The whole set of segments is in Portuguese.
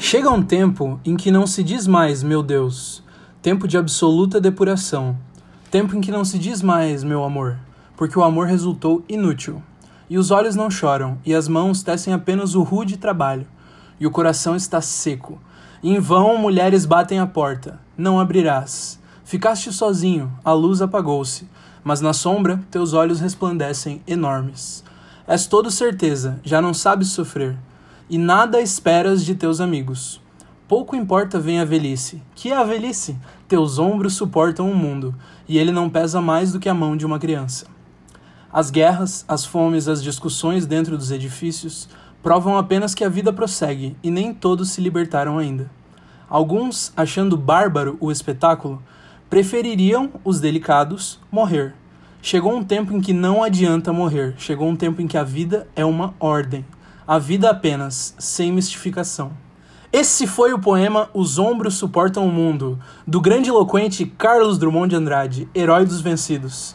Chega um tempo em que não se diz mais, meu Deus, tempo de absoluta depuração, tempo em que não se diz mais, meu amor, porque o amor resultou inútil. E os olhos não choram, e as mãos tecem apenas o rude trabalho, e o coração está seco. E em vão mulheres batem a porta, não abrirás. Ficaste sozinho, a luz apagou-se, mas na sombra teus olhos resplandecem enormes. És todo certeza, já não sabes sofrer, e nada esperas de teus amigos. Pouco importa vem a velhice. Que é a velhice? Teus ombros suportam o mundo, e ele não pesa mais do que a mão de uma criança. As guerras, as fomes, as discussões dentro dos edifícios provam apenas que a vida prossegue e nem todos se libertaram ainda. Alguns, achando bárbaro o espetáculo, prefeririam os delicados morrer. Chegou um tempo em que não adianta morrer, chegou um tempo em que a vida é uma ordem. A vida apenas, sem mistificação. Esse foi o poema Os Ombros Suportam o Mundo, do grande eloquente Carlos Drummond de Andrade, herói dos vencidos.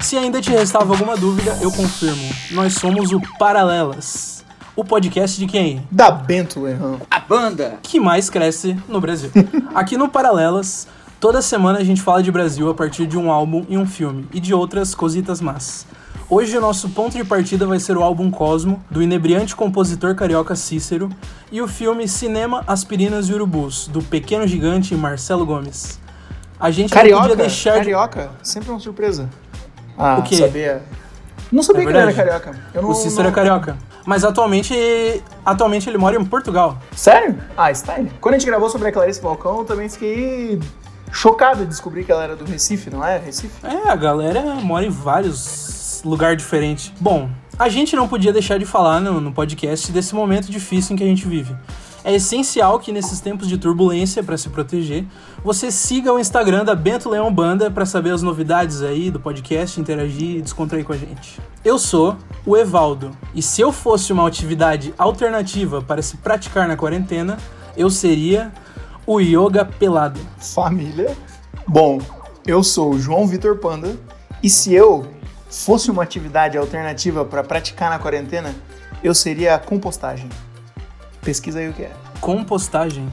Se ainda te restava alguma dúvida, eu confirmo. Nós somos o Paralelas. O podcast de quem? Da Bento Leão. A banda que mais cresce no Brasil. Aqui no Paralelas, toda semana a gente fala de Brasil a partir de um álbum e um filme, e de outras cositas más. Hoje o nosso ponto de partida vai ser o álbum Cosmo, do inebriante compositor carioca Cícero, e o filme Cinema, Aspirinas e Urubus, do pequeno gigante Marcelo Gomes. A gente não Carioca? podia deixar de... Carioca? Sempre uma surpresa. Ah, O quê? sabia. Não sabia É que ele era carioca. Não, O Cícero não- é carioca. Mas atualmente, atualmente ele mora em Portugal. Sério? Ah, style. Quando a gente gravou sobre a Clarice Falcão, eu também fiquei chocado de descobrir que ela era do Recife, não é? Recife? É, a galera mora em vários lugares diferentes. Bom, a gente não podia deixar de falar no, no podcast desse momento difícil em que a gente vive. É essencial que nesses tempos de turbulência, para se proteger, você siga o Instagram da Bento Leão Banda para saber as novidades aí do podcast, interagir e descontrair com a gente. Eu sou o Evaldo, e se eu fosse uma atividade alternativa para se praticar na quarentena, eu seria o yoga pelado. Família. Bom, eu sou o João Vitor Panda e se eu fosse uma atividade alternativa para praticar na quarentena, eu seria a compostagem. Pesquisa aí o que é. Compostagem.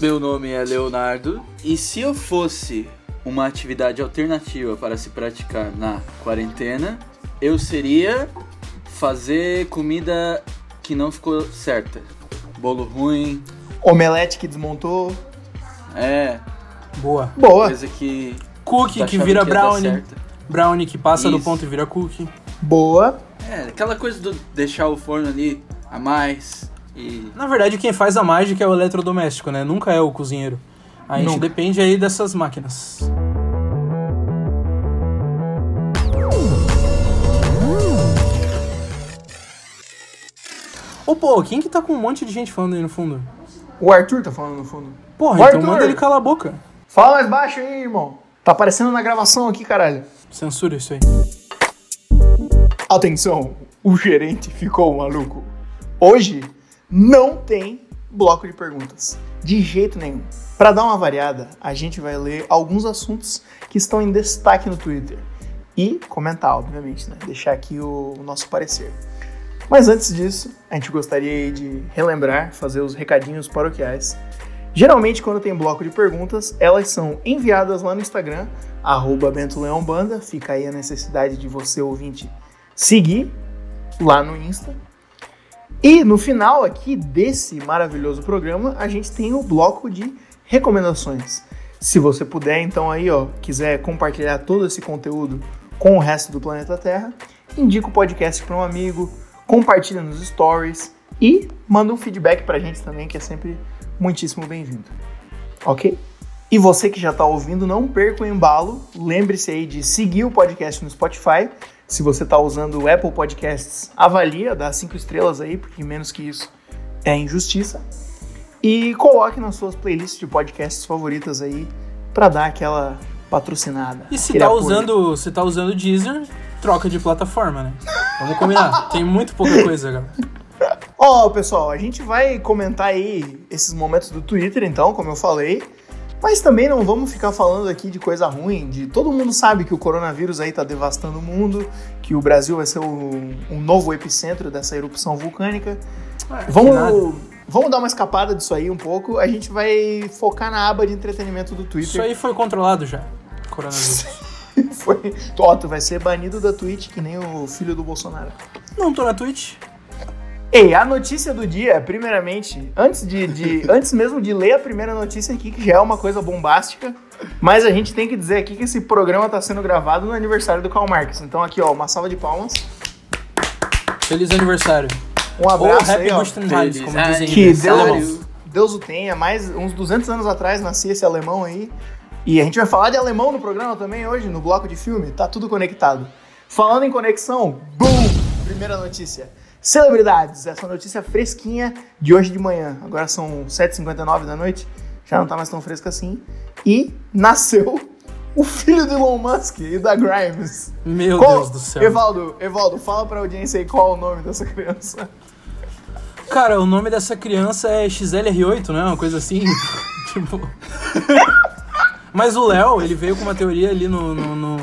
Meu nome é Leonardo e se eu fosse uma atividade alternativa para se praticar na quarentena, eu seria fazer comida que não ficou certa. Bolo ruim, Omelete que desmontou. é, Boa. Boa, coisa que Cookie tu que vira dar brownie. Brownie que passa do Isso. ponto e vira cookie. boa. É, aquela coisa do deixar o forno ali a mais e Na verdade, quem faz a mágica é o eletrodoméstico, né? Nunca é o cozinheiro. A gente Nunca. depende aí dessas máquinas. Ô, pô, quem que tá com um monte de gente falando aí no fundo? O Arthur tá falando no fundo. Porra, Ô, então Arthur! manda ele calar a boca. Fala mais baixo aí, irmão. Tá aparecendo na gravação aqui, caralho. Censura isso aí. Atenção, o gerente ficou maluco. Hoje não tem bloco de perguntas, de jeito nenhum. Para dar uma variada, a gente vai ler alguns assuntos que estão em destaque no Twitter e comentar, obviamente, né? Deixar aqui o, o nosso parecer. Mas antes disso, a gente gostaria de relembrar, fazer os recadinhos paroquiais. Geralmente, quando tem bloco de perguntas, elas são enviadas lá no Instagram, arroba Bento Leão Banda. Fica aí a necessidade de você, ouvinte, seguir lá no Insta. E no final aqui desse maravilhoso programa, a gente tem o bloco de recomendações. Se você puder, então aí, ó, quiser compartilhar todo esse conteúdo com o resto do planeta Terra, indica o podcast para um amigo, compartilha nos stories e manda um feedback pra gente também, que é sempre muitíssimo bem-vindo. Ok? E você que já está ouvindo, não perca o embalo. Lembre-se aí de seguir o podcast no Spotify. Se você está usando o Apple Podcasts, avalia, dá cinco estrelas aí, porque menos que isso é injustiça. E coloque nas suas playlists de podcasts favoritas aí para dar aquela patrocinada. E se tá apoio. usando, se tá usando o Deezer, troca de plataforma, né? Vamos combinar. Tem muito pouca coisa, galera. Ó, pessoal, a gente vai comentar aí esses momentos do Twitter, então, como eu falei. Mas também não vamos ficar falando aqui de coisa ruim, de todo mundo sabe que o coronavírus aí tá devastando o mundo, que o Brasil vai ser o, um novo epicentro dessa erupção vulcânica. Nada. Vamos Vamos dar uma escapada disso aí um pouco. A gente vai focar na aba de entretenimento do Twitter. Isso aí foi controlado já. Coronavírus. Foi. Ó, tu vai ser banido da Twitch que nem o filho do Bolsonaro. Não tô na Twitch. Ei, a notícia do dia, primeiramente, antes de, de- antes mesmo de ler a primeira notícia aqui, que já é uma coisa bombástica, mas a gente tem que dizer aqui que esse programa tá sendo gravado no aniversário do Karl Marx. Então aqui, ó, uma salva de palmas. Feliz aniversário. Um abraço Happy aí, ó. Como Feliz dizem em Que. Deus, Deus o tenha. Mais uns 200 anos atrás nascia esse alemão aí. E a gente vai falar de alemão no programa também hoje, no bloco de filme. Tá tudo conectado. Falando em conexão, boom! Primeira notícia. Celebridades. Essa notícia fresquinha de hoje de manhã. Agora são 7h59 da noite. Já não tá mais tão fresca assim. E nasceu o filho do Elon Musk e da Grimes. Meu Qual- Deus do céu. Evaldo, Evaldo, fala pra audiência aí qual é o nome dessa criança. Cara, o nome dessa criança é XLR8, né? Uma coisa assim. tipo. Mas o Léo, ele veio com uma teoria ali no, no, no,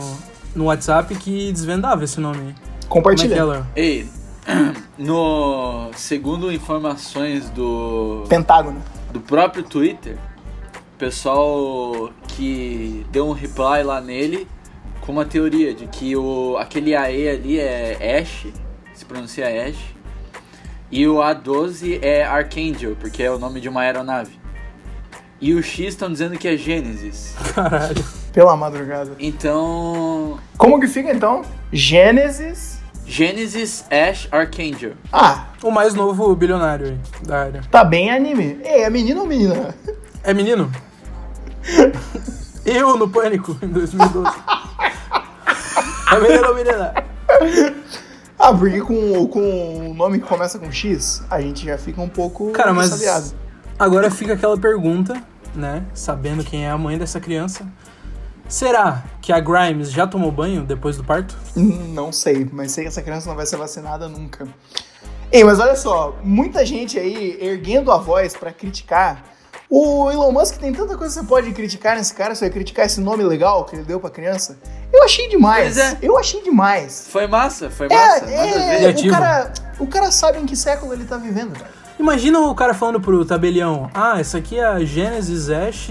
no WhatsApp que desvendava esse nome aí. Como é que é, Compartilha. Léo? Ei, no segundo informações do Pentágono. do próprio Twitter, o pessoal que deu um reply lá nele com uma teoria de que o aquele AE ali é Ash, se pronuncia Ash, e o A12 é Archangel, porque é o nome de uma aeronave. E o X estão dizendo que é Gênesis. Caralho. Pela madrugada. Então, Como que fica então? Gênesis. Gênesis Ash Archangel. Ah, O mais novo bilionário aí da área. tá bem anime. Ei, é menino ou menina? É menino? Eu no Pânico, em 2012. É menino ou menina? Ah, porque com, com o nome que começa com X, a gente já fica um pouco Cara, mas agora fica aquela pergunta, né? Sabendo quem é a mãe dessa criança. Será que a Grimes já tomou banho depois do parto? Não sei, mas sei que essa criança não vai ser vacinada nunca. Ei, mas olha só, muita gente aí erguendo a voz pra criticar. O Elon Musk tem tanta coisa que você pode criticar nesse cara, você vai criticar esse nome legal que ele deu pra criança. Eu achei demais. Pois é. Eu achei demais. Foi massa, foi É, massa, é, ver. o cara, o cara sabe em que século ele tá vivendo, velho. Imagina o cara falando pro tabelião: Ah, essa aqui é a Genesis Ash,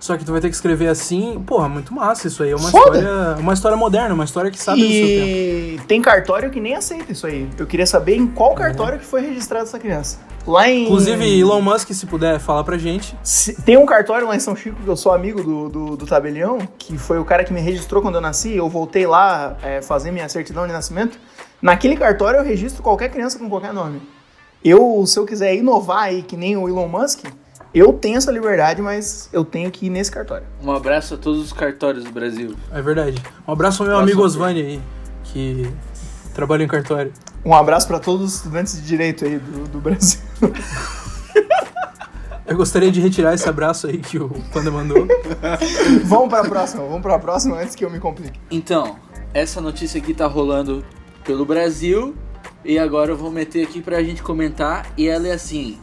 só que tu vai ter que escrever assim. Porra, muito massa isso aí. É uma Foda. história, uma história moderna, uma história que sabe do seu tempo. E tem cartório que nem aceita isso aí. Eu queria saber em qual cartório que foi registrada essa criança. Lá em. Inclusive, Elon Musk, se puder falar pra gente. Se- Tem um cartório lá em São Chico que eu sou amigo do, do, do tabelião, que foi o cara que me registrou quando eu nasci. Eu voltei lá é, fazer minha certidão de nascimento. Naquele cartório eu registro qualquer criança com qualquer nome. Eu, se eu quiser inovar aí, que nem o Elon Musk, eu tenho essa liberdade, mas eu tenho que ir nesse cartório. Um abraço a todos os cartórios do Brasil. É verdade. Um abraço ao meu Abraço amigo Osvani aí, que trabalha em cartório. Um abraço para todos os estudantes de direito aí do, do Brasil. Eu gostaria de retirar esse abraço aí que o Panda mandou. vamos para a próxima, vamos para a próxima antes que eu me complique. Então, essa notícia aqui tá rolando pelo Brasil e agora eu vou meter aqui pra gente comentar e ela é assim: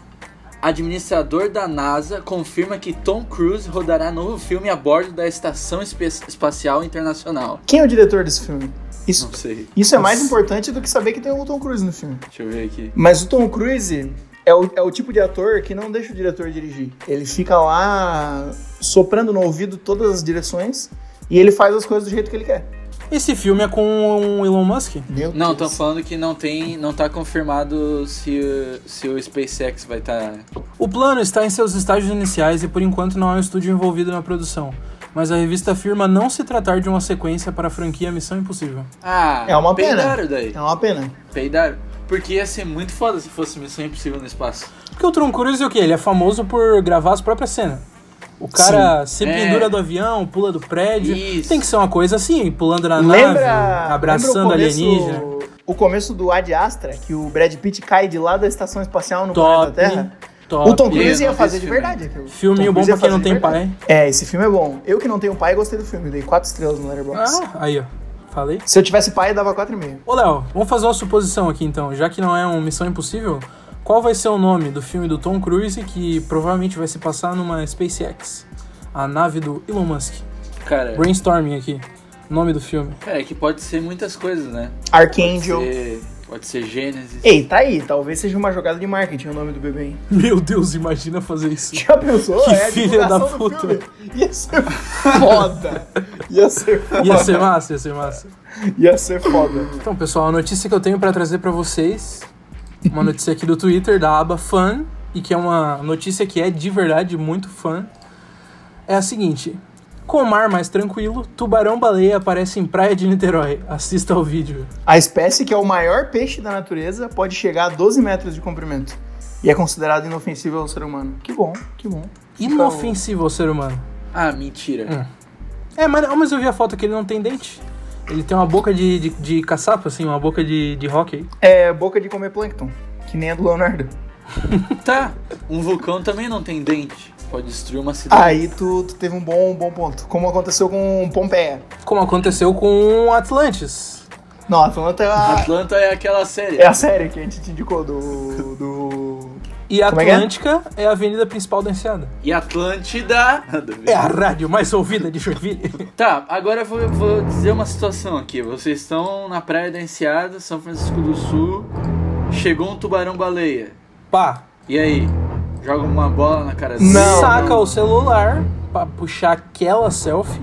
Administrador da NASA confirma que Tom Cruise rodará novo filme a bordo da Estação Espe- Espacial Internacional. Quem é o diretor desse filme? Isso, Não sei. isso é mais importante do que saber que tem o Tom Cruise no filme. Deixa eu ver aqui. Mas o Tom Cruise é o, é o tipo de ator que não deixa o diretor dirigir. Ele fica lá soprando no ouvido todas as direções e ele faz as coisas do jeito que ele quer. Esse filme é com o Elon Musk? Meu Não, estão falando que não tem, não tá confirmado se, o- se o SpaceX vai tá estar. O plano está em seus estágios iniciais e por enquanto não há um estúdio envolvido na produção. Mas a revista afirma não se tratar de uma sequência para a franquia Missão Impossível. Ah, É uma pena. daí. É uma pena. Peidaram. Porque ia ser muito foda se fosse Missão Impossível no espaço. Porque o Tom Cruise é o quê? Ele é famoso por gravar as próprias cenas. O cara se É. pendura do avião, pula do prédio. Isso. Tem que ser uma coisa assim, pulando na Lembra, nave, abraçando lembra o começo, alienígena. O começo do Ad Astra, que o Brad Pitt cai de lá da estação espacial no Top. planeta Terra. Top. O Tom Cruise ia fazer de verdade. aquilo. Filminho bom pra quem não tem pai. É, esse filme é bom. Eu que não tenho pai, gostei do filme. Dei quatro estrelas no Letterboxd. Ah, aí ó. Falei. Se eu tivesse pai, eu dava 4,5. Ô Léo, vamos fazer uma suposição aqui então. Já que não é uma Missão Impossível, qual vai ser o nome do filme do Tom Cruise que provavelmente vai se passar numa SpaceX? A nave do Elon Musk. Cara, Brainstorming aqui. Nome do filme. cara, é que pode ser muitas coisas, né? Archangel. Pode ser, Pode ser Gênesis. Ei, tá aí. Talvez seja uma jogada de marketing o nome do bebê, hein? Meu Deus, imagina fazer isso. Já pensou? Que é filha da puta. Ia ser foda. Ia ser foda. Ia ser massa, ia ser massa. Ia ser foda. Então, pessoal, a notícia que eu tenho pra trazer pra vocês, uma notícia aqui do Twitter da aba Fan, e que é uma notícia que é de verdade muito fã, é a seguinte: com o mar mais tranquilo, tubarão-baleia aparece em praia de Niterói. Assista ao vídeo. A espécie que é o maior peixe da natureza pode chegar a 12 metros de comprimento. E é considerado inofensivo ao ser humano. Que bom, que bom. Inofensivo ao ser humano. Ah, mentira. É, mas, mas eu vi a foto que ele não tem dente. Ele tem uma boca de, de, de caçapa, assim, uma boca de, de hockey. É boca de comer plâncton, que nem a do Leonardo. Tá, um vulcão também não tem dente. Pode destruir uma cidade. Aí tu, tu teve um bom, um bom ponto. Como aconteceu com Pompeia. Como aconteceu com Atlantis. Não, Atlanta é a, Atlanta é aquela série. é a série que a gente te indicou do. do... E a é é? Atlântica é? a avenida principal da Enseada. E Atlântida. É a rádio mais ouvida de Joinville. Tá, agora eu vou, vou dizer uma situação aqui. Vocês estão na praia da Enseada, São Francisco do Sul. Chegou um tubarão-baleia. Pá, E aí? Joga uma bola na cara dele? Não. saca o celular pra puxar aquela selfie.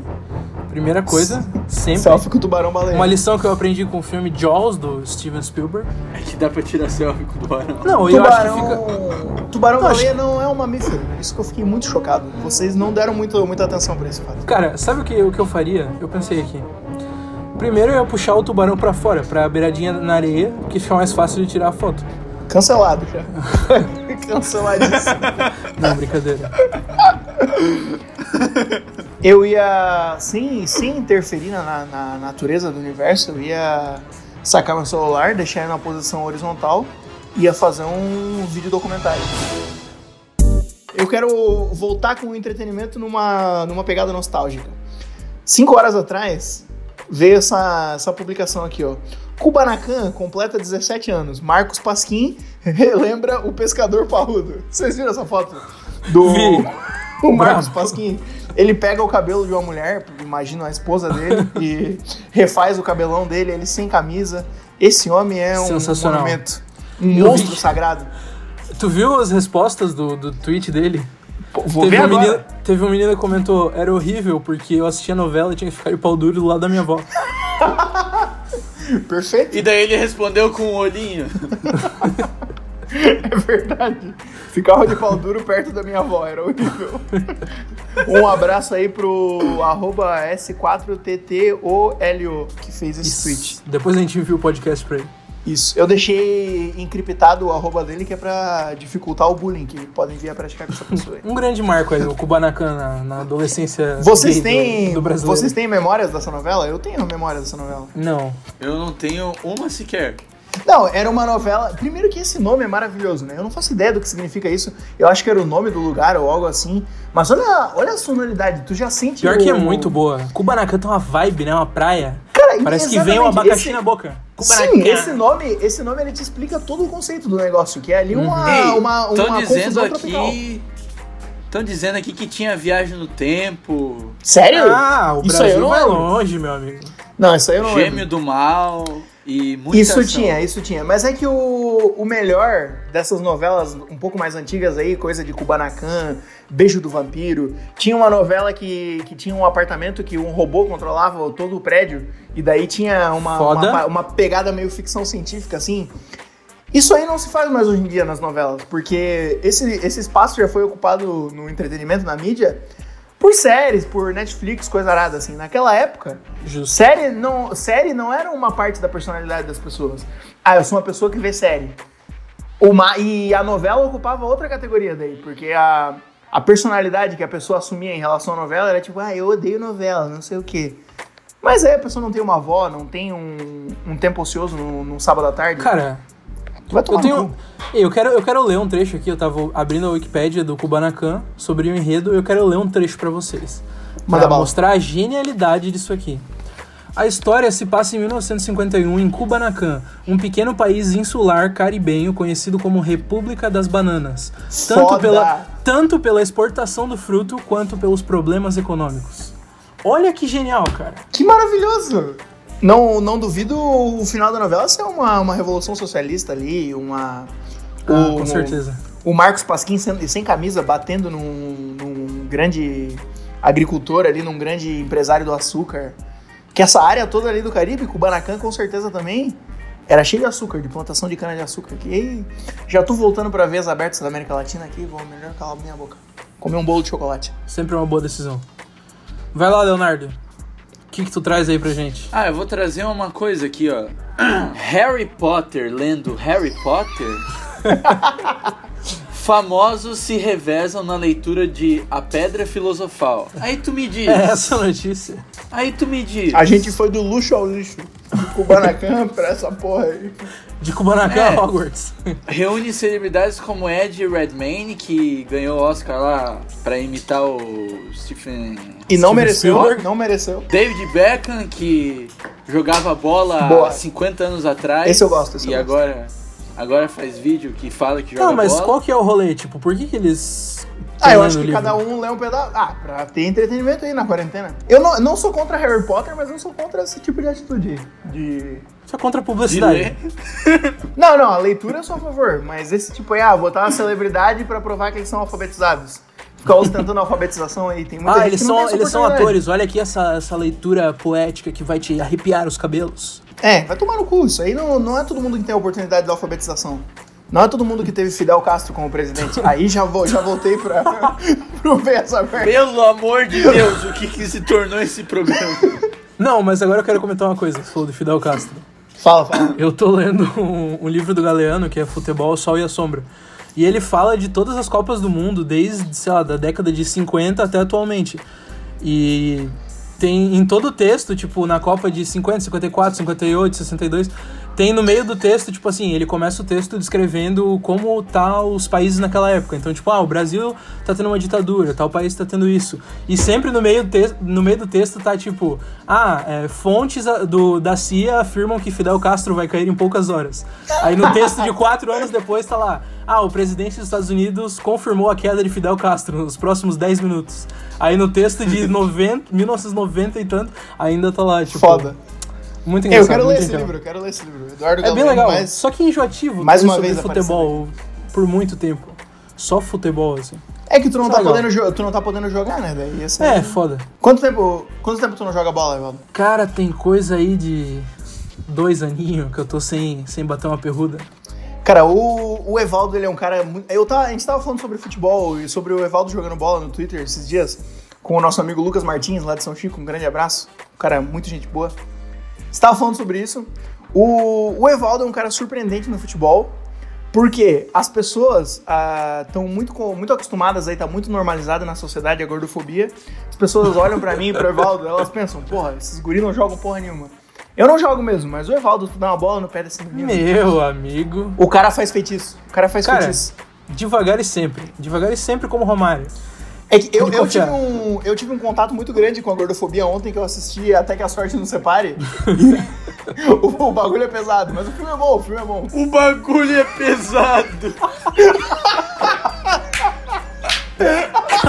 Primeira coisa, sempre. Selfie com o tubarão baleia. Uma lição que eu aprendi com o filme Jaws, do Steven Spielberg. É que dá pra tirar selfie com o tubarão. Não, eu acho que Tubarão. fica... Tubarão baleia não é um mamífero. Isso que eu fiquei muito chocado. Vocês não deram muito, muita atenção pra esse fato. Cara, sabe o que, o que eu faria? Eu pensei aqui. Primeiro eu ia puxar o tubarão pra fora, pra beiradinha na areia, que fica mais fácil de tirar a foto. Cancelado já. Canceladíssimo. Não, brincadeira. Eu ia, sem, sem interferir na, na- na natureza do universo, eu ia sacar meu celular, deixar ele na posição horizontal e ia fazer um vídeo documentário. Eu quero voltar com o entretenimento numa, numa pegada nostálgica. Cinco horas atrás, veio essa, essa publicação aqui, ó. Kubanacan completa 17 anos. Marcos Pasquim relembra o pescador parrudo. Vocês viram essa foto? Do o Marcos. Pasquim. Ele pega o cabelo de uma mulher, imagina a esposa dele, e refaz o cabelão dele, ele sem camisa. Esse homem é um Sensacional. monumento. Um Eu monstro vi. sagrado. Tu viu as respostas do, do tweet dele? Pô, Vou teve, ver um agora. menino, teve um menino que comentou, era horrível porque eu assistia novela e tinha que ficar de pau duro do lado da minha avó. Perfeito. E daí ele respondeu com um olhinho. É verdade. Ficava de pau duro perto da minha avó, era horrível. Um abraço aí pro arroba S4TTOLO que fez esse tweet. Isso. Depois a gente envia o podcast pra ele. Isso. Eu deixei encriptado o arroba dele que é pra dificultar o bullying que podem vir a praticar com essa pessoa aí. Um grande marco aí, o Kubanacan na, na adolescência Vocês gay do- têm, do, brasileiro. vocês têm memórias dessa novela? Eu tenho memórias dessa novela. Não. Eu não tenho uma sequer. Não, era uma novela. Primeiro que esse nome é maravilhoso, né? Eu não faço ideia do que significa isso. Eu acho que era o nome do lugar ou algo assim. Mas olha, olha a sonoridade, tu já sente. Pior o- que é muito boa. Kubanacan tem uma vibe, né? Uma praia. Cara, Parece que vem um abacaxi esse- na boca. Sim, esse nome, esse nome ele te explica todo o conceito do negócio, que é ali uma, Ei, uma, uma Estão dizendo tropical. aqui. Estão dizendo aqui que tinha viagem no tempo, Sério? Ah, o Isso Brasil não vai lembro. longe, meu amigo. Não, isso aí eu não lembro. gêmeo do mal e muita Isso ação. tinha, isso tinha. Mas é que o, o melhor dessas novelas um pouco mais antigas aí, coisa de Kubanacan, Beijo do Vampiro, tinha uma novela que, que tinha um apartamento que um robô controlava todo o prédio, e daí tinha uma, uma, uma pegada meio ficção científica, assim. Isso aí não se faz mais hoje em dia nas novelas, porque esse, esse espaço já foi ocupado no entretenimento, na mídia, por séries, por Netflix, coisa arada, assim. Naquela época, Justo. Série não, série não era uma parte da personalidade das pessoas. Ah, eu sou uma pessoa que vê série. Uma, e a novela ocupava outra categoria daí, porque a, a personalidade que a pessoa assumia em relação à novela era tipo, ah, eu odeio novela, não sei o quê. Mas aí a pessoa não tem uma avó, não tem um, um tempo ocioso no, num sábado à tarde. Cara, tu vai tomar eu tenho. Eu quero, eu quero ler um trecho aqui, eu tava abrindo a Wikipédia do Kubanacan sobre o enredo, eu quero ler um trecho pra vocês. Manda Pra mostrar a genialidade disso aqui. A história se passa em 1951 em Kubanacan, um pequeno país insular caribenho conhecido como República das Bananas, tanto Foda. pela, tanto pela exportação do fruto quanto pelos problemas econômicos. Olha que genial, cara. Que maravilhoso! Não, não duvido o final da novela ser uma, uma revolução socialista ali, uma. Ah, o- com certeza. O Marcos Pasquim sem, sem camisa batendo num, num grande agricultor ali, num grande empresário do açúcar. Que essa área toda ali do Caribe, Kubanacan com certeza também, era cheio de açúcar, de plantação de cana-de-açúcar. Que já tô voltando pra ver as abertas da América Latina aqui, vou melhor calar minha boca. Comer um bolo de chocolate. Sempre uma boa decisão. Vai lá, Leonardo. O que, que tu traz aí pra gente? Ah, eu vou trazer uma coisa aqui, ó. Harry Potter lendo Harry Potter. Famosos se revezam na leitura de A Pedra Filosofal. Aí tu me diz. É essa a notícia. Aí tu me diz. A gente foi do luxo ao lixo. De Kubanacan pra essa porra aí. De Kubanacan É. Hogwarts. Reúne celebridades como Ed Redmayne, que ganhou o Oscar lá pra imitar o Stephen. E não Steven mereceu, Spielberg. não mereceu. David Beckham, que jogava bola Boa. há 50 anos atrás. Esse eu gosto, esse E eu gosto. agora, agora faz vídeo que fala que joga Tá, mas bola. qual que é o rolê? Tipo, por que que eles... Ah, eu acho que livro? cada um lê um pedaço. Ah, pra ter entretenimento aí na quarentena. Eu não, não sou contra Harry Potter, mas não sou contra esse tipo de atitude. De. Isso é contra a de publicidade. ler. Não, não, a leitura eu sou a favor, mas esse tipo aí, ah, botar uma celebridade pra provar que eles são alfabetizados. Ficar ostentando a alfabetização aí. Tem muita Ah, gente eles são, eles são atores. Olha aqui essa, essa leitura poética que vai te arrepiar os cabelos. É, vai tomar no cu. Isso aí não, não é todo mundo que tem a oportunidade da alfabetização. Não é todo mundo que teve Fidel Castro como presidente. Aí já, vou, já voltei pra, pro ver essa merda. Pelo amor de Deus, o que, que se tornou esse programa? Não, mas agora eu quero comentar uma coisa que você falou do Fidel Castro. Fala, fala. Eu tô lendo um, um livro do Galeano, que é Futebol, Sol e a Sombra. E ele fala de todas as Copas do Mundo, desde, sei lá, da década de 50 até atualmente. E tem em todo o texto, tipo, na Copa de 50, 54, 58, 62, tem no meio do texto, tipo assim, ele começa o texto descrevendo como tá os países naquela época. Então, tipo, ah, o Brasil tá tendo uma ditadura, tal país tá tendo isso. E sempre no meio, te no meio do texto tá tipo, ah, é, fontes do, da CIA afirmam que Fidel Castro vai cair em poucas horas. Aí no texto de quatro anos depois tá lá, ah, o presidente dos Estados Unidos confirmou a queda de Fidel Castro nos próximos 10 minutos. Aí no texto de 90, 1990 e tanto, ainda tá lá, tipo... Foda. Muito Eu engraçado. quero ler esse livro, eu quero ler esse livro. Eduardo É bem Galeano, legal, mas- só que enjoativo mais uma vez futebol por muito tempo. Só futebol, assim. É que tu não, tá é legal. podendo tu não tá podendo jogar, né? Daí É, foda. Quanto tempo, quanto tempo tu não joga bola, Evaldo? Cara, tem coisa aí de dois aninhos que eu tô sem, sem bater uma perruda. Cara, o, o Evaldo, ele é um cara muito... Eu tava, a gente tava falando sobre futebol e sobre o Evaldo jogando bola no Twitter esses dias com o nosso amigo Lucas Martins, lá de São Chico. Um grande abraço. Um cara muito gente boa. Você tava falando sobre isso. O, o Evaldo é um cara surpreendente no futebol. Porque as pessoas estão muito, co- muito acostumadas aí, tá muito normalizada na sociedade a gordofobia. As pessoas olham pra mim e pro Evaldo, elas pensam, porra, esses guris não jogam porra nenhuma. Eu não jogo mesmo, mas o Evaldo tu dá uma bola no pé desse menino. Meu amigo. O cara faz feitiço. O cara faz Cara, feitiço. Devagar e sempre. Devagar e sempre como Romário. É que eu, eu, tive um, eu tive um contato muito grande com a gordofobia ontem que eu assisti Até que a Sorte Nos Separe. o, o bagulho é pesado, mas o filme é bom, o filme é bom. O bagulho é pesado.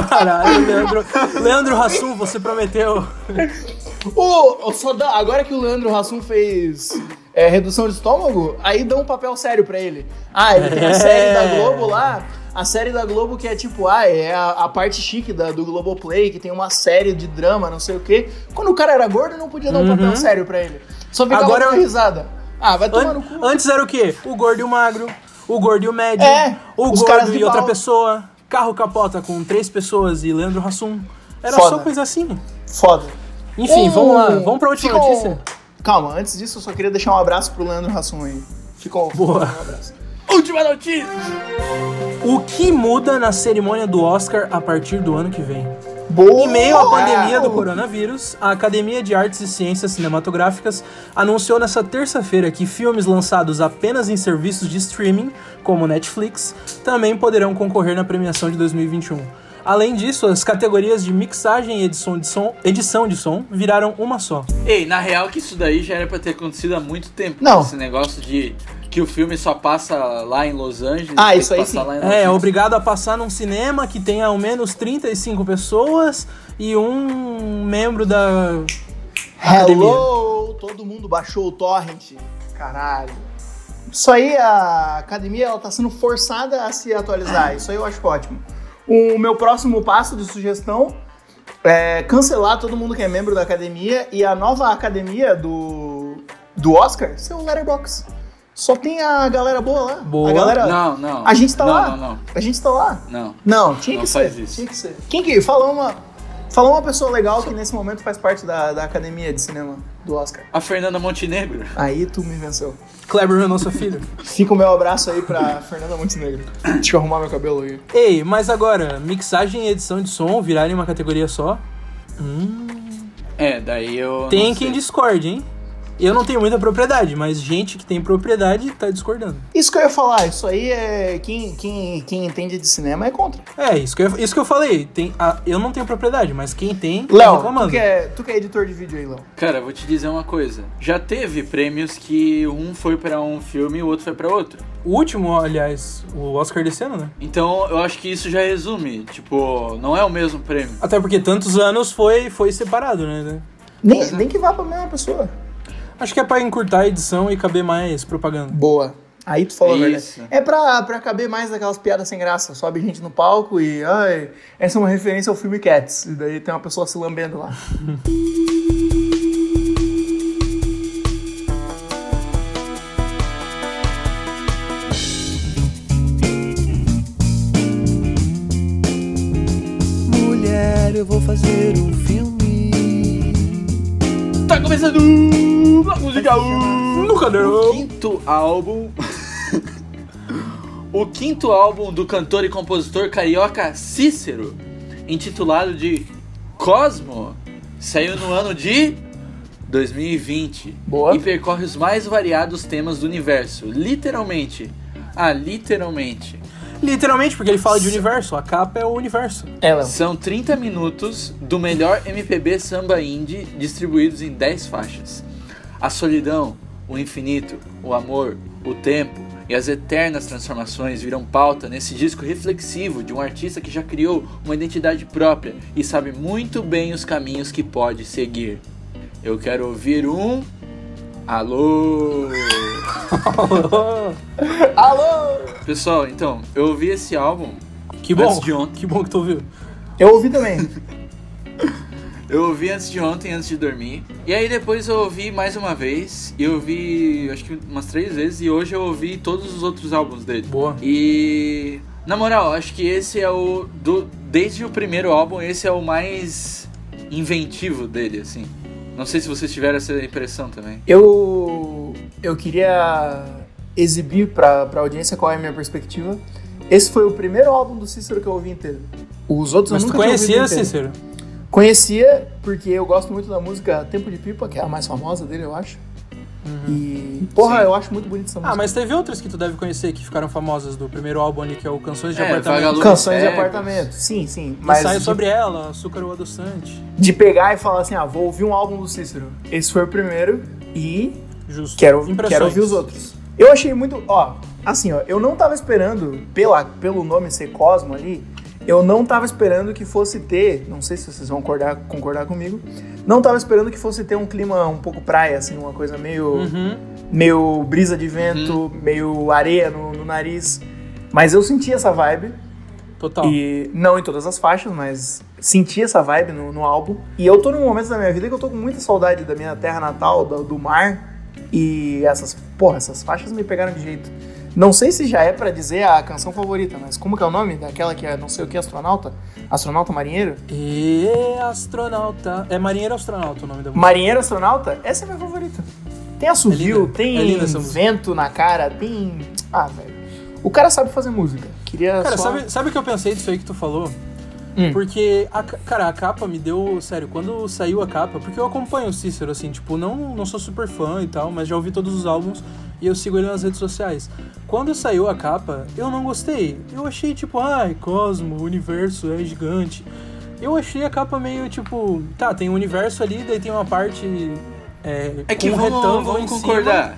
Caralho, Leandro. Leandro Hassum, você prometeu. O, o só dá- agora que o Leandro Hassum fez é, redução de estômago, aí dá um papel sério pra ele. Ah, ele tem a É. série da Globo lá. A série da Globo que é tipo, ah, é a, a parte chique da, do Globoplay, que tem uma série de drama, não sei o quê. Quando o cara era gordo, não podia dar um papel sério pra ele. Só ficava Agora dando risada. Ah, vai tomar An- no cu. antes era o quê? O gordo e o magro. O gordo e o médio. É, o gordo e outra pessoa. Carro capota com três pessoas e Leandro Hassum. Era Foda. só coisa assim. Foda. Enfim, Um- vamos lá. Vamos pra última Fica um- notícia. Calma, antes disso eu só queria deixar um abraço pro Leandro Hassum aí. Ficou Boa. um abraço. Última notícia. O que muda na cerimônia do Oscar a partir do ano que vem? Boa! Em meio à pandemia do coronavírus, a Academia de Artes e Ciências Cinematográficas anunciou nesta terça-feira que filmes lançados apenas em serviços de streaming, como Netflix, também poderão concorrer na premiação de 2021. Além disso, as categorias de mixagem e edição de som, edição de som viraram uma só. Ei, na real que isso daí já era pra ter acontecido há muito tempo. Não. Esse negócio de que o filme só passa lá em Los Angeles. Ah, tem isso aí sim. lá em Los É, Angeles. obrigado a passar num cinema que tenha ao menos 35 pessoas e um membro da. Academia. Hello, todo mundo baixou o torrent. Caralho. Isso aí, a academia ela tá sendo forçada a se atualizar. Isso aí eu acho ótimo. O meu próximo passo de sugestão é cancelar todo mundo que é membro da academia e a nova academia do, do Oscar ser o Letterboxd. Só tem a galera boa lá. Boa. A galera. Não, não. A gente tá não, lá. Não, não, A gente tá lá. não. Não, tinha Não que faz ser. isso. Tinha que ser. Quem que fala uma fala uma pessoa legal que nesse momento faz parte da, da academia de cinema do Oscar. A Fernanda Montenegro. Aí tu me venceu. Kleber é nossa filha. Fica o meu abraço aí pra Fernanda Montenegro. Deixa eu arrumar meu cabelo aí. Ei, mas agora, mixagem e edição de som virarem uma categoria só? Hum, É, daí eu. tem quem discorde, hein? Eu não tenho muita propriedade, mas gente que tem propriedade tá discordando. Isso que eu ia falar, isso aí é. Quem, quem, quem entende de cinema é contra. É, isso que eu, isso que eu falei. Tem, a- eu não tenho propriedade, mas quem tem, tá Léo, reclamando. tu que, é, tu que é editor de vídeo aí, Léo. Cara, vou te dizer uma coisa. Já teve prêmios que um foi pra um filme e o outro foi pra outro. O último, aliás, o Oscar desse ano, né? Então eu acho que isso já resume. Tipo, não é o mesmo prêmio. Até porque tantos anos foi, foi separado, né? Nem, nem que vá pra mesma pessoa. Acho que é pra encurtar a edição e caber mais propaganda. Boa. Aí tu falou a verdade. Isso. É pra, pra caber mais daquelas piadas sem graça. Sobe gente no palco e. Ai, essa é uma referência ao filme Cats. E daí tem uma pessoa se lambendo lá. Mulher, eu vou fazer um filme. Tá começando música Nunca O quinto álbum. o quinto álbum do cantor e compositor carioca Cícero, intitulado de Cosmo, saiu no ano de 2020 Boa. e percorre os mais variados temas do universo, literalmente. Ah, literalmente. Literalmente, porque ele fala de universo. A capa é o universo. Léo. São 30 minutos do melhor MPB samba indie distribuídos em 10 faixas. A solidão, o infinito, o amor, o tempo e as eternas transformações viram pauta nesse disco reflexivo de um artista que já criou uma identidade própria e sabe muito bem os caminhos que pode seguir. Eu quero ouvir um. Alô! Alô! Pessoal, então, eu ouvi esse álbum que bom. Antes de ontem. Que bom que tu ouviu. Eu ouvi também. Eu ouvi antes de ontem, antes de dormir. E aí depois eu ouvi mais uma vez. E eu ouvi acho que umas três vezes. E hoje eu ouvi todos os outros álbuns dele. Boa. E. Na moral, acho que esse é o. Do, desde o primeiro álbum, esse é o mais inventivo dele, assim. Não sei se vocês tiveram essa impressão também. Eu. Eu queria exibir pra, pra audiência qual é a minha perspectiva. Esse foi o primeiro álbum do Cícero que eu ouvi inteiro. Os outros Mas eu tu nunca tinha ouvido conhecia, inteiro. Cícero? Conhecia, porque eu gosto muito da música Tempo de Pipa, que é a mais famosa dele, eu acho. E, porra, Sim. eu acho muito bonita essa música. Ah, mas teve outras que tu deve conhecer que ficaram famosas do primeiro álbum ali, que é o Canções de É, Apartamento. Vagalume. Canções de apartamento. Sim, sim. E Mas saiu de, sobre ela, Açúcar o Adoçante. de pegar e falar assim, ah, vou ouvir um álbum do Cícero. Esse foi o primeiro e Justo. quero, quero ouvir os outros. Eu achei muito, ó, assim, ó, eu não tava esperando, pela, pelo nome ser Cosmo ali, eu não tava esperando que fosse ter, não sei se vocês vão concordar, concordar comigo, não tava esperando que fosse ter um clima um pouco praia, assim, uma coisa meio, Uhum. meio brisa de vento, meio areia no, no nariz. Mas eu senti essa vibe, Total. e não em todas as faixas, mas senti essa vibe no, no álbum. E eu tô num momento da minha vida que eu tô com muita saudade da minha terra natal, do, do mar. E essas, porra, essas faixas me pegaram de jeito. Não sei se já é pra dizer a canção favorita, mas como que é o nome daquela que é não sei o que astronauta? Astronauta marinheiro? E astronauta. É Marinheiro Astronauta o nome da música. Marinheiro astronauta? Essa é a minha favorita. Tem assovio, É tem É vento na cara, tem. Ah, velho. O cara sabe fazer música. Queria Cara, só... sabe, sabe o que eu pensei disso aí que tu falou? Hum. Porque, a, ca- cara, a capa me deu. Sério, quando saiu a capa, porque eu acompanho o Cícero, assim, tipo, não, não sou super fã e tal, mas já ouvi todos os álbuns e eu sigo ele nas redes sociais. Quando saiu a capa, eu não gostei. Eu achei, tipo, ai, Cosmo, o universo é gigante. Eu achei a capa meio, tipo, tá, tem um universo ali, daí tem uma parte. É, É que com um vamos, retângulo vamos em cima, concordar.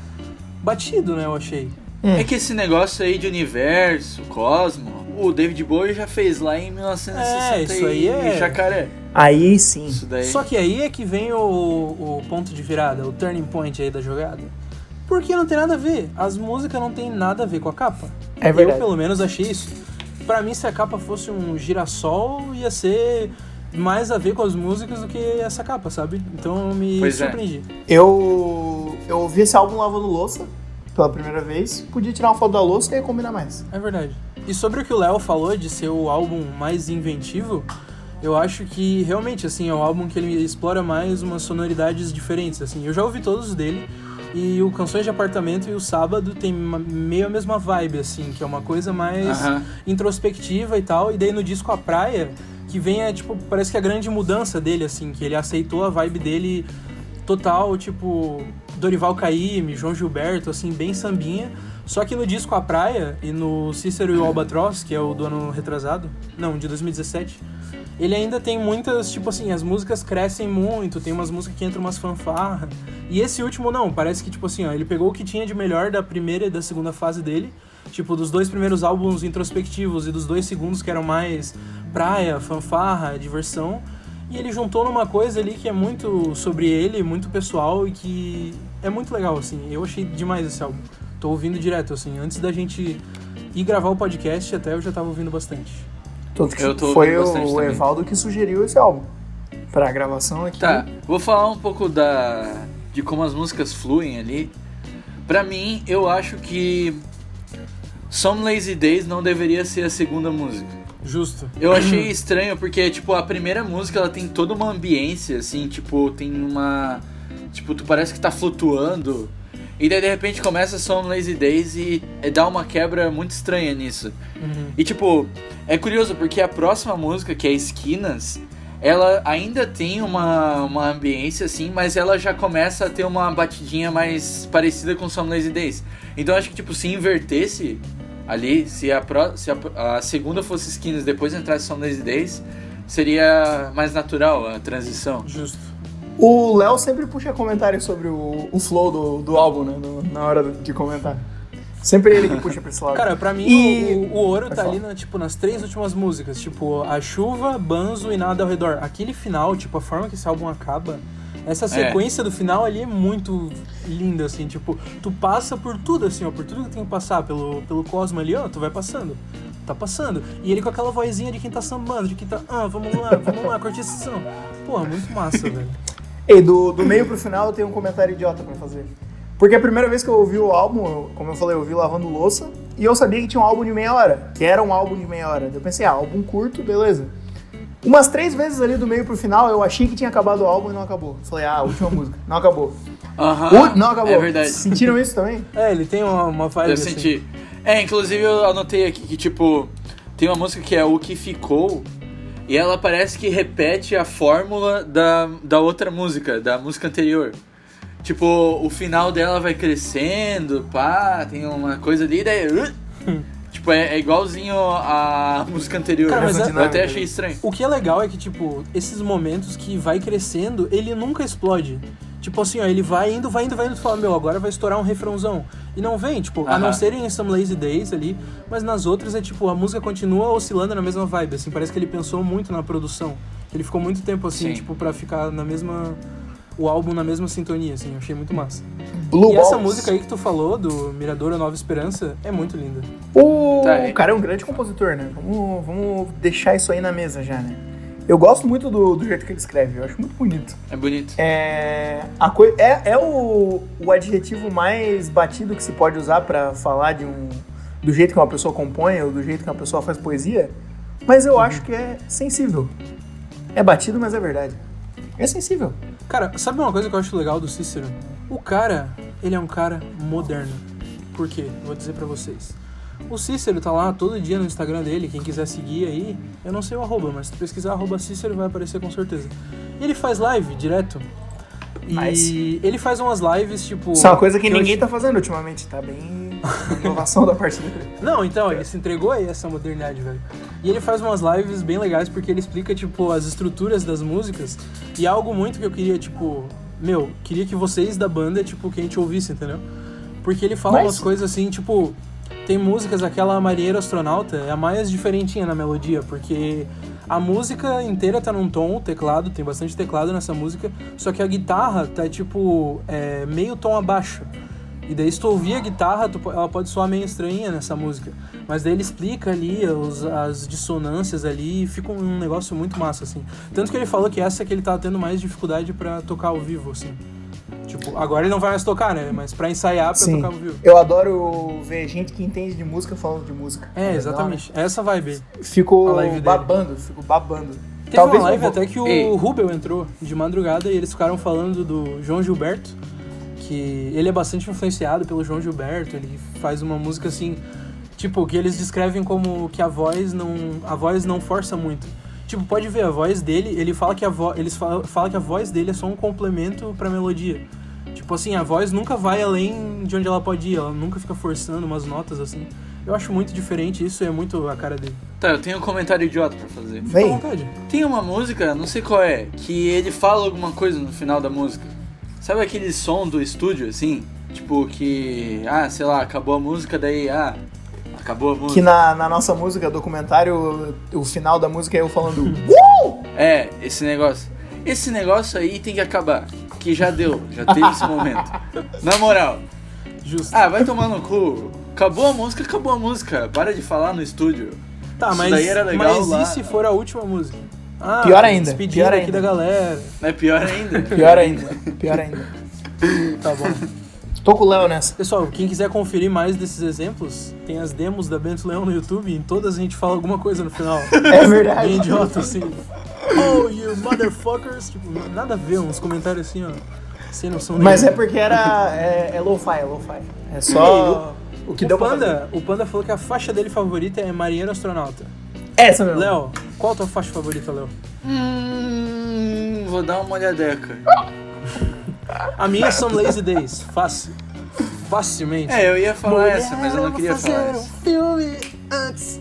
batido, né, eu achei. É que esse negócio aí de universo, cosmo, o David Bowie já fez lá em 1960 É, isso aí é- e Jacaré. Aí sim. Isso daí. Só que aí é que vem o, o ponto de virada, o turning point aí da jogada. Porque não tem nada a ver. As músicas não tem nada a ver com a capa. É verdade. Eu, pelo menos, achei isso. Pra mim, se a capa fosse um girassol, ia ser mais a ver com as músicas do que essa capa, sabe? Então eu me Pois é. surpreendi. Eu, eu ouvi esse álbum lavando louça pela primeira vez. Podia tirar uma foto da louça e ia combinar mais. É verdade. E sobre o que o Léo falou de ser o álbum mais inventivo, eu acho que realmente assim é o álbum que ele explora mais umas sonoridades diferentes. Assim, eu já ouvi todos dele e o Canções de Apartamento e o Sábado tem uma- meio a mesma vibe assim, que é uma coisa mais introspectiva e tal. E daí no disco A Praia, que vem é tipo, parece que a grande mudança dele assim, que ele aceitou a vibe dele total, tipo Dorival Caymmi, João Gilberto, assim, bem sambinha. Só que no disco A Praia e no Cícero e o Albatroz, que é o do ano retrasado, não, de 2017, ele ainda tem muitas, tipo assim, as músicas crescem muito, tem umas músicas que entram umas fanfarras. E esse último não, parece que, tipo assim, ó, ele pegou o que tinha de melhor da primeira e da segunda fase dele, tipo, dos dois primeiros álbuns introspectivos e dos dois segundos que eram mais praia, fanfarra, diversão. E ele juntou numa coisa ali que é muito sobre ele, muito pessoal e que é muito legal, assim. Eu achei demais esse álbum. Tô ouvindo direto, assim. Antes da gente ir gravar o podcast, até eu já tava ouvindo bastante. Tanto que Eu tô foi o também. Evaldo que sugeriu esse álbum. Pra gravação aqui. Tá, vou falar um pouco da de como as músicas fluem ali. Pra mim, eu acho que Some Lazy Days não deveria ser a segunda música. Justo. Eu achei estranho porque, tipo, a primeira música ela tem toda uma ambiência, assim, tipo, tem uma. Tipo, tu parece que tá flutuando. E daí de repente começa Some Lazy Days e dá uma quebra muito estranha nisso. Uhum. E tipo, é curioso porque a próxima música, que é Esquinas, ela ainda tem uma, uma ambiência assim, mas ela já começa a ter uma batidinha mais parecida com Some Lazy Days. Então acho que tipo, se invertesse ali, se a, pró- se a, a segunda fosse Esquinas depois entrasse Some Lazy Days, seria mais natural a transição. Justo. O Léo sempre puxa comentários sobre o, o flow do, do álbum, né? no- na hora de comentar. Sempre ele que puxa pra esse lado. Cara, pra mim E- o, o ouro Pode tá falar. ali na, tipo, nas três últimas músicas. Tipo, a chuva, banzo e nada ao redor. Aquele final, tipo, a forma que esse álbum acaba. Essa sequência do final ali é muito linda, assim, tipo, tu passa por tudo, assim, ó, por tudo que tem que passar, pelo, pelo cosmo ali, ó, tu vai passando. Tá passando. E ele com aquela vozinha de quem tá sambando, de quem tá, ah, vamos lá, vamos lá, curtição. Porra, muito massa, velho. Ei, do, do meio pro final eu tenho um comentário idiota pra fazer. Porque a primeira vez que eu ouvi o álbum, eu- como eu falei, eu ouvi lavando louça, e eu sabia que tinha um álbum de meia hora, que era um álbum de meia hora. Eu pensei, ah, álbum curto, beleza. Umas três vezes ali do meio pro final eu achei que tinha acabado o álbum e não acabou. Falei, ah, a última música, não acabou. Aham. Uh, não acabou. É verdade. Sentiram isso também? É, ele tem uma, uma vibe Eu assim. senti. É, inclusive eu anotei aqui que, tipo, tem uma música que é O Que Ficou, e ela parece que repete a fórmula da, da outra música, da música anterior. Tipo, o final dela vai crescendo, pá, tem uma coisa ali, daí. uh, tipo, é, é igualzinho a música anterior. Cara, mas é- eu até achei estranho. O que é legal é que, tipo, esses momentos que vai crescendo, ele nunca explode. Tipo assim, ó, ele vai indo, vai indo, vai indo, tu fala, meu, agora vai estourar um refrãozão. E não vem, tipo, a não serem em Some Lazy Days ali, mas nas outras é tipo, a música continua oscilando na mesma vibe, assim, parece que ele pensou muito na produção. Ele ficou muito tempo assim, Sim. tipo, pra ficar na mesma. O álbum na mesma sintonia, assim, eu achei muito massa. Blue e essa Balls. música aí que tu falou, do Mirador Nova Esperança, é muito linda. O Tá, é. cara é um grande compositor, né? Vamos, vamos deixar isso aí na mesa já, né? Eu gosto muito do, do jeito que ele escreve, eu acho muito bonito. É bonito. É, a coi é, é o, o adjetivo mais batido que se pode usar pra falar de um do jeito que uma pessoa compõe ou do jeito que uma pessoa faz poesia, mas eu acho que é sensível. É batido, mas é verdade. É sensível. Cara, sabe uma coisa que eu acho legal do Cícero? O cara, ele é um cara moderno. Por quê? Vou dizer pra vocês. O Cícero tá lá todo dia no Instagram dele, quem quiser seguir aí, eu não sei o arroba, mas se tu pesquisar arroba Cícero vai aparecer com certeza. E ele faz live direto. E Nice. ele faz umas lives, tipo. Isso é uma coisa que eu ninguém ach- tá fazendo ultimamente, tá bem inovação da parte dele. Não, então, ele se entregou aí essa modernidade, velho. E ele faz umas lives bem legais porque ele explica, tipo, as estruturas das músicas. E é algo muito que eu queria, tipo, meu, queria que vocês da banda, tipo, que a gente ouvisse, entendeu? Porque ele fala Mas- umas coisas assim, tipo, tem músicas, aquela Marinheiro Astronauta é a mais diferentinha na melodia, porque a música inteira tá num tom, teclado, tem bastante teclado nessa música, só que a guitarra tá tipo é, meio tom abaixo. E daí se tu ouvir a guitarra, tu ela pode soar meio estranha nessa música. Mas daí ele explica ali os- as dissonâncias ali e fica um negócio muito massa, assim. Tanto que ele falou que essa é que ele tava tendo mais dificuldade pra tocar ao vivo, assim. Tipo, agora ele não vai mais tocar, né? Mas pra ensaiar, pra Sim. tocar ao vivo. Eu adoro ver gente que entende de música falando de música. É, Legal, exatamente. É essa vibe aí. né? Fico A live dele. babando, fico babando. Teve Talvez uma live vou- até que o Ei. Rubel entrou de madrugada e eles ficaram falando do João Gilberto, que ele é bastante influenciado pelo João Gilberto, ele faz uma música assim, tipo, que eles descrevem como que a voz não, a voz não força muito. Tipo, pode ver a voz dele, ele fala que a vo, eles fala, fala que a voz dele é só um complemento pra melodia. Tipo assim, a voz nunca vai além de onde ela pode ir, ela nunca fica forçando umas notas assim. Eu acho muito diferente, isso é muito a cara dele. Tá, eu tenho um comentário idiota pra fazer. Fica à Vem. vontade. Tem uma música, não sei qual é, que ele fala alguma coisa no final da música. Sabe aquele som do estúdio, assim? Tipo que, ah, sei lá, acabou a música, daí, ah, acabou a música. Que na, na nossa música, documentário, o final da música é eu falando Uh! É, esse negócio. Esse negócio aí tem que acabar. Que já deu, já teve esse momento. Na moral, Justo. ah, vai tomar no cu. Acabou a música, acabou a música. Para de falar no estúdio. Tá, Isso mas, daí era legal mas lá. e se for a última música? Ah, Pior ainda, pior aqui ainda. da galera. É pior ainda? Pior ainda, pior ainda. Tá bom. Tô com o Léo nessa. Pessoal, quem quiser conferir mais desses exemplos, tem as demos da Bento Leão no YouTube. Em todas a gente fala alguma coisa no final. É verdade. Bem idiota, assim. Oh, you motherfuckers. Tipo, nada a ver, uns comentários assim, ó. Sem noção Mas é porque era. É, é lo-fi, é lo-fi. É só o que o deu pra fazer. Panda, o Panda falou que a faixa dele favorita é Marinheiro Astronauta. Essa mesmo. Léo, qual a tua faixa favorita, Léo? Hum, vou dar uma olhadeca. A minha é Some Lazy Days. Fácil. Facilmente. É, eu ia falar essa, mas eu não queria falar essa. filme antes.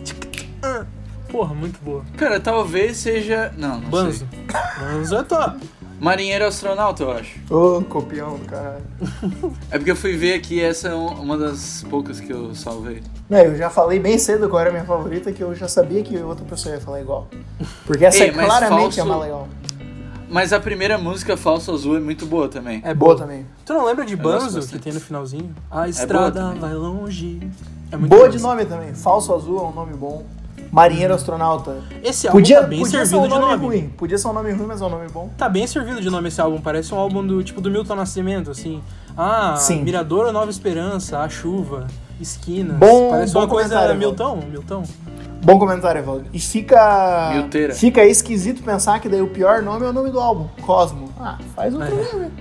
Porra, muito boa. Cara, talvez seja. Não, não Banzo. sei. Banzo é top. Marinheiro astronauta, eu acho. Ô, copião do caralho. É porque eu fui ver aqui, essa é um- uma das poucas que eu salvei. Não, eu já falei bem cedo qual era a minha favorita, que eu já sabia que outra pessoa ia falar igual. Porque essa Ei, é claramente falso- a mais legal. Mas a primeira música, Falso Azul, é muito boa também. É Boa boa. também. Tu não lembra de gosto Banzo que tem no finalzinho? A estrada também. vai longe. É muito Boa bom de nome também. Falso Azul é um nome bom. Marinheiro Astronauta. Esse álbum Podia, tá bem podia ser servido um de nome, nome. ruim. Podia ser um nome ruim, mas é um nome bom. Tá bem servido de nome esse álbum. Parece um álbum do tipo do Milton Nascimento, assim. Ah, Sim. Mirador ou Nova Esperança, A Chuva, Esquinas. Bom- Parece bom uma coisa Milton, Milton. Bom comentário, Evaldo. E fica. Milteira. Fica esquisito pensar que daí o pior nome é o nome do álbum, Cosmo. Ah, faz outro É. nome.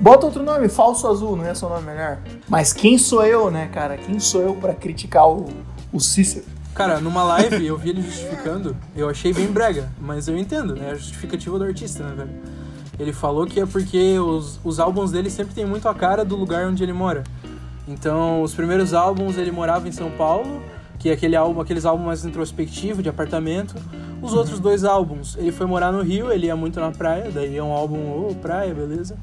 Bota outro nome, Falso Azul, não é seu nome melhor. Mas quem sou eu, né, cara? Quem sou eu pra criticar o, o Cícero? Cara, numa live eu vi ele justificando, eu achei bem brega, mas eu entendo, né? A justificativa do artista, né, velho? Ele falou que é porque os, os álbuns dele sempre tem muito a cara do lugar onde ele mora. Então, os primeiros álbuns ele morava em São Paulo, que é aquele álbum, aqueles álbuns mais introspectivo, de apartamento. Os outros dois álbuns, ele foi morar no Rio, ele ia muito na praia, daí é um álbum, ô, praia, beleza.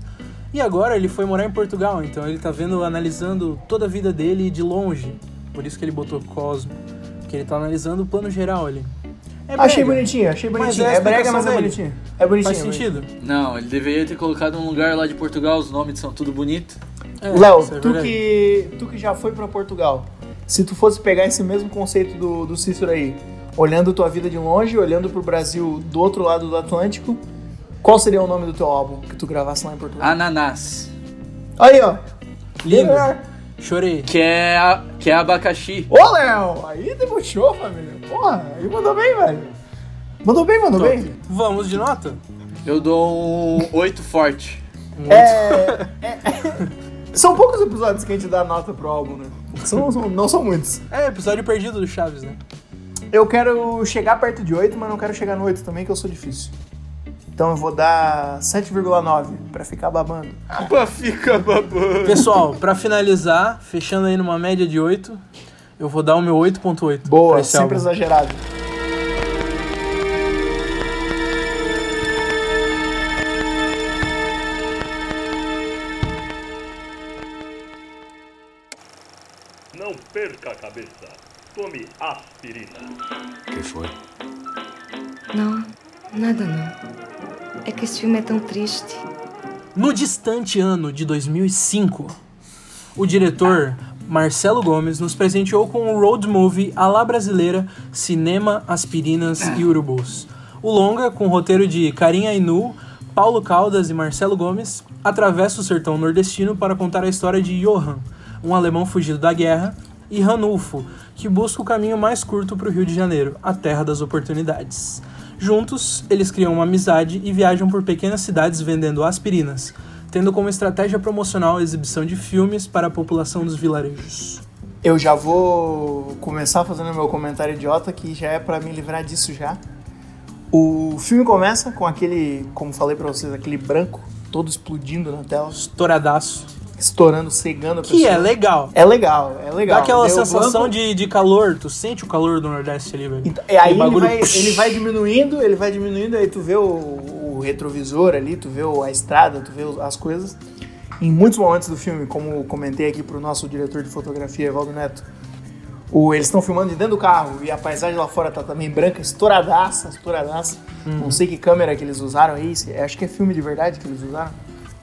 E agora ele foi morar em Portugal, então ele tá vendo, analisando toda a vida dele de longe. Por isso que ele botou Cosmo. Que ele tá analisando o plano geral ali. É achei bonitinho, achei Mas bonitinho. é a É, brega, mas é bonitinho. É bonitinho. Faz é sentido. Não, ele deveria ter colocado um lugar lá de Portugal, os nomes são tudo bonito. É, Léo, é tu, que, tu que já foi pra Portugal, se tu fosse pegar esse mesmo conceito do, do Cícero aí, olhando tua vida de longe, olhando pro Brasil do outro lado do Atlântico, qual seria o nome do teu álbum que tu gravasse lá em Portugal? Ananás. Aí, ó. Lindo. Melhor. Chorei. Que é, a- que é abacaxi. Ô, Léo, aí debochou, família. Porra, aí mandou bem, velho. Mandou bem, mandou Top. bem. Vamos de nota? Eu dou um 8 forte. Um É, é- São poucos episódios que a gente dá nota pro álbum, né? São, são- não são muitos. É, episódio perdido do Chaves, né? Eu quero chegar perto de 8, mas não quero chegar no 8 também, que eu sou difícil. Então eu vou dar 7,9 pra ficar babando. Pra ficar babando. Pessoal, pra finalizar, fechando aí numa média de 8, eu vou dar o meu 8.8. Boa, sempre álbum. exagerado. Perca a cabeça. Tome aspirina. que foi? Não, nada não. É que esse filme é tão triste. No distante ano de 2005, o diretor Marcelo Gomes nos presenteou com o road movie à la brasileira Cinema, Aspirinas e Urubus. O longa, com roteiro de Karim Ainu, Paulo Caldas e Marcelo Gomes, atravessa o sertão nordestino para contar a história de Johann, um alemão fugido da guerra, e Ranulfo, que busca o caminho mais curto para o Rio de Janeiro, a terra das oportunidades. Juntos, eles criam uma amizade e viajam por pequenas cidades vendendo aspirinas, tendo como estratégia promocional a exibição de filmes para a população dos vilarejos. Eu já vou começar fazendo meu comentário idiota, que já é pra me livrar disso já. O filme começa com aquele, como falei pra vocês, aquele branco todo explodindo na tela, Estouradaço. Estourando, cegando a Que é pessoa. legal. É legal, é legal. Dá aquela o sensação de, de calor, tu sente o calor do Nordeste ali, velho. Então, e aí Aquele ele bagulho- vai, ele vai diminuindo, ele vai diminuindo, aí tu vê o, o retrovisor ali, tu vê a estrada, tu vê as coisas. Em muitos momentos do filme, como comentei aqui pro nosso diretor de fotografia, Evaldo Neto, o, eles estão filmando de dentro do carro e a paisagem lá fora tá também branca, estouradaça, estouradaça. Uhum. Não sei que câmera que eles usaram aí, se- acho que é filme de verdade que eles usaram.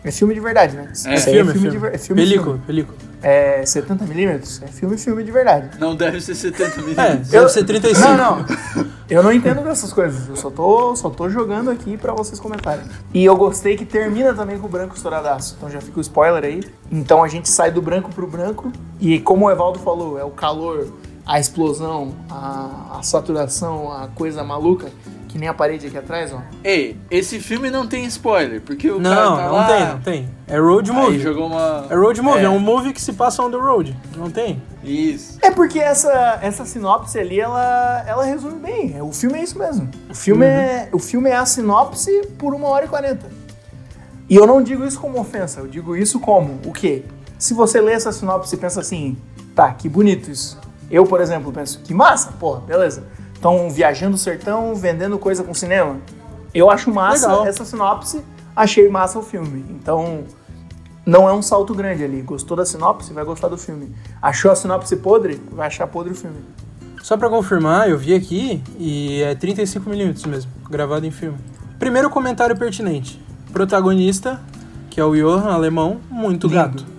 É filme de verdade, né? É, aí filme, de filme. ver- é filme, película, filme. película. É 70mm? É filme, filme de verdade. Não deve ser 70 É, milímetros. deve ser 35. Não, não. Eu não entendo dessas coisas. Eu só tô, só tô jogando aqui pra vocês comentarem. E eu gostei que termina também com o branco estouradaço. Então já fica o spoiler aí. Então a gente sai do branco pro branco. E como o Evaldo falou, é o calor, a explosão, a, a saturação, a coisa maluca. Que nem a parede aqui atrás, ó. Ei, esse filme não tem spoiler, porque o Não, cara tá não lá, tem, não tem. É road Aí movie. jogou uma... É road movie, é. É. um movie que se passa on the road. Não tem? Isso. É porque essa, essa sinopse ali, ela, ela resume bem. O filme é isso mesmo. O filme, é, o filme é a sinopse por uma hora e quarenta. E eu não digo isso como ofensa, eu digo isso como o quê? Se você lê essa sinopse e pensa assim, tá, que bonito isso. Eu, por exemplo, penso, que massa, porra, beleza. Estão viajando o sertão, vendendo coisa com cinema. Eu acho massa Legal. essa sinopse, achei massa o filme. Então, não é um salto grande ali. Gostou da sinopse, vai gostar do filme. Achou a sinopse podre, vai achar podre o filme. Só pra confirmar, eu vi aqui e é 35mm mesmo, gravado em filme. Primeiro comentário pertinente. Protagonista, que é o Johan, alemão, muito Lindo. gato.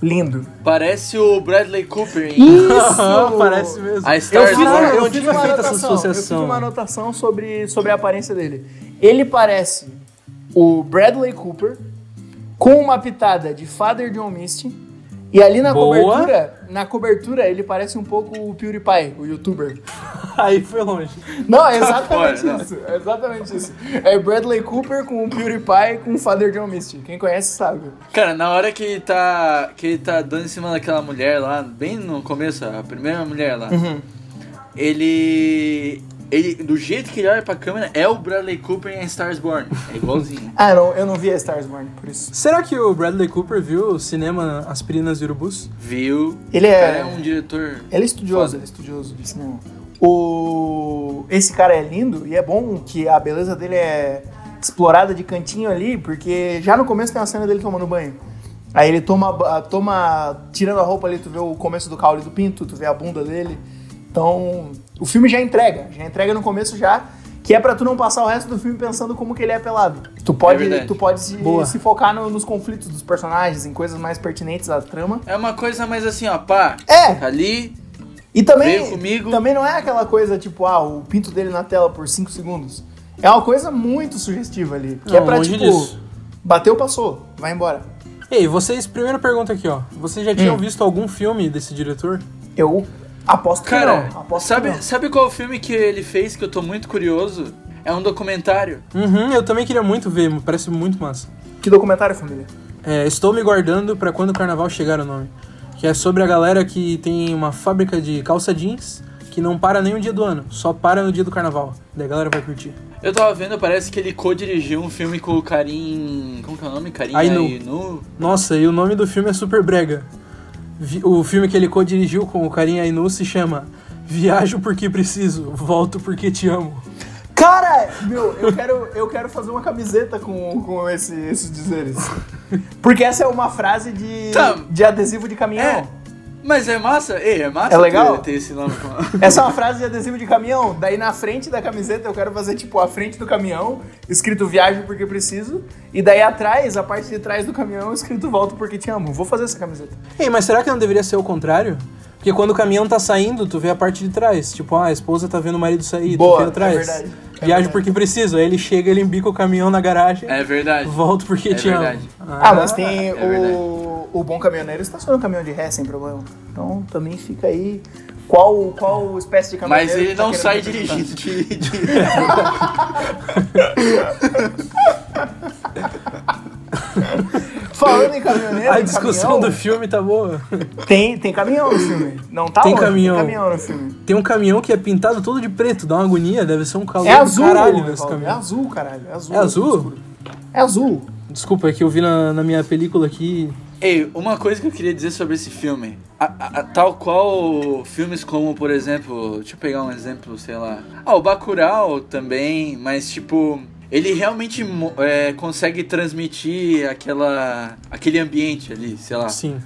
Lindo. Parece o Bradley Cooper em Isso! Parece mesmo. A Eu fiz, Wars. eu fiz uma anotação, eu fiz uma anotação sobre, sobre a aparência dele. Ele parece o Bradley Cooper com uma pitada de Father John Misty. E ali na Boa. cobertura, na cobertura, ele parece um pouco o PewDiePie, o youtuber. Aí foi longe. Não, é exatamente Fora, não. isso. É exatamente isso. É Bradley Cooper com o PewDiePie com o Father John Misty. Quem conhece sabe. Cara, na hora que ele tá. que ele tá dando em cima daquela mulher lá, bem no começo, a primeira mulher lá, Uhum. ele. Ele, do jeito que ele olha pra câmera, é o Bradley Cooper em A Stars Born. É igualzinho. Ah, não, eu não vi a Stars Born, por isso. Será que o Bradley Cooper viu o cinema Aspirinas e Urubus? Viu? Ele O cara é. é um diretor. Ele é estudioso, ele é estudioso de cinema. O... Esse cara é lindo e é bom que a beleza dele é explorada de cantinho ali, porque já no começo tem uma cena dele tomando banho. Aí ele toma, toma tirando a roupa ali, tu vê o começo do caule do pinto, tu vê a bunda dele. Então, o filme já entrega, já entrega no começo já, que é pra tu não passar o resto do filme pensando como que ele é pelado. Tu pode, verdade. tu pode se, se focar no- nos conflitos dos personagens, em coisas mais pertinentes à trama. É uma coisa mais assim, ó, pá. É. tá Ali, E também, Veio comigo. também não é aquela coisa tipo, ah, o pinto dele na tela por 5 segundos. É uma coisa muito sugestiva ali. Que é Não, pra, longe tipo, disso. bateu, passou, vai embora. Ei, vocês, primeira pergunta aqui, ó. Vocês já tinham Hum. visto algum filme desse diretor? Eu aposto que cara, não. Aposto sabe, que não. sabe qual filme que ele fez que eu tô muito curioso? É um documentário. Uhum, eu também queria muito ver, parece muito massa. Que documentário, família? É, Estou me guardando pra quando o carnaval chegar o nome. Que é sobre a galera que tem uma fábrica de calça jeans que não para nem um dia do ano, só para no dia do carnaval. Daí a galera vai curtir. Eu tava vendo, parece que ele co-dirigiu um filme com o Karim. Como que é o nome? Karim Ainu. Ainu. Nossa, e o nome do filme é super brega. O filme que ele co-dirigiu com o Karim Ainu se chama Viajo porque preciso, volto porque te amo. Cara, meu, eu quero, eu quero fazer uma camiseta com, com esse- esses dizeres. Porque essa é uma frase de, Tá. de adesivo de caminhão. É. Mas é massa? Ei, é massa É legal? ter, esse nome. com- Essa é uma frase de adesivo de caminhão. Daí na frente da camiseta eu quero fazer tipo a frente do caminhão, escrito viajo porque preciso. E daí atrás, a parte de trás do caminhão, escrito volto porque te amo. Vou fazer essa camiseta. Ei, mas será que não deveria ser o contrário? Porque quando o caminhão tá saindo, tu vê a parte de trás. Tipo, ah, a esposa tá vendo o marido sair, Boa, tu vê atrás. é verdade. É Viajo porque preciso. Aí ele chega, ele embica o caminhão na garagem, É verdade. volto porque É te verdade. amo. Ah, mas tem é verdade. O, bom caminhoneiro estaciona o caminhão de ré sem problema. Então também fica aí qual, qual espécie de caminhoneiro. Mas ele tá não sai dirigindo de, de- Falando em caminhoneiro, A discussão caminhão, do filme tá boa. Tem, tem caminhão no filme. Não tá Tem longe, caminhão. Tem caminhão no filme. Tem um caminhão que é pintado todo de preto, dá uma agonia, deve ser um calor É azul, caralho nesse É caminhão. azul, caralho. É azul. É azul? É azul. Desculpa, é que eu vi na, na minha película aqui. Ei, uma coisa que eu queria dizer sobre esse filme. A- a- a- tal qual filmes como, por exemplo, deixa eu pegar um exemplo, sei lá. Ah, o Bacurau também, mas tipo, ele realmente é, consegue transmitir aquela aquele ambiente ali, sei lá. Sim.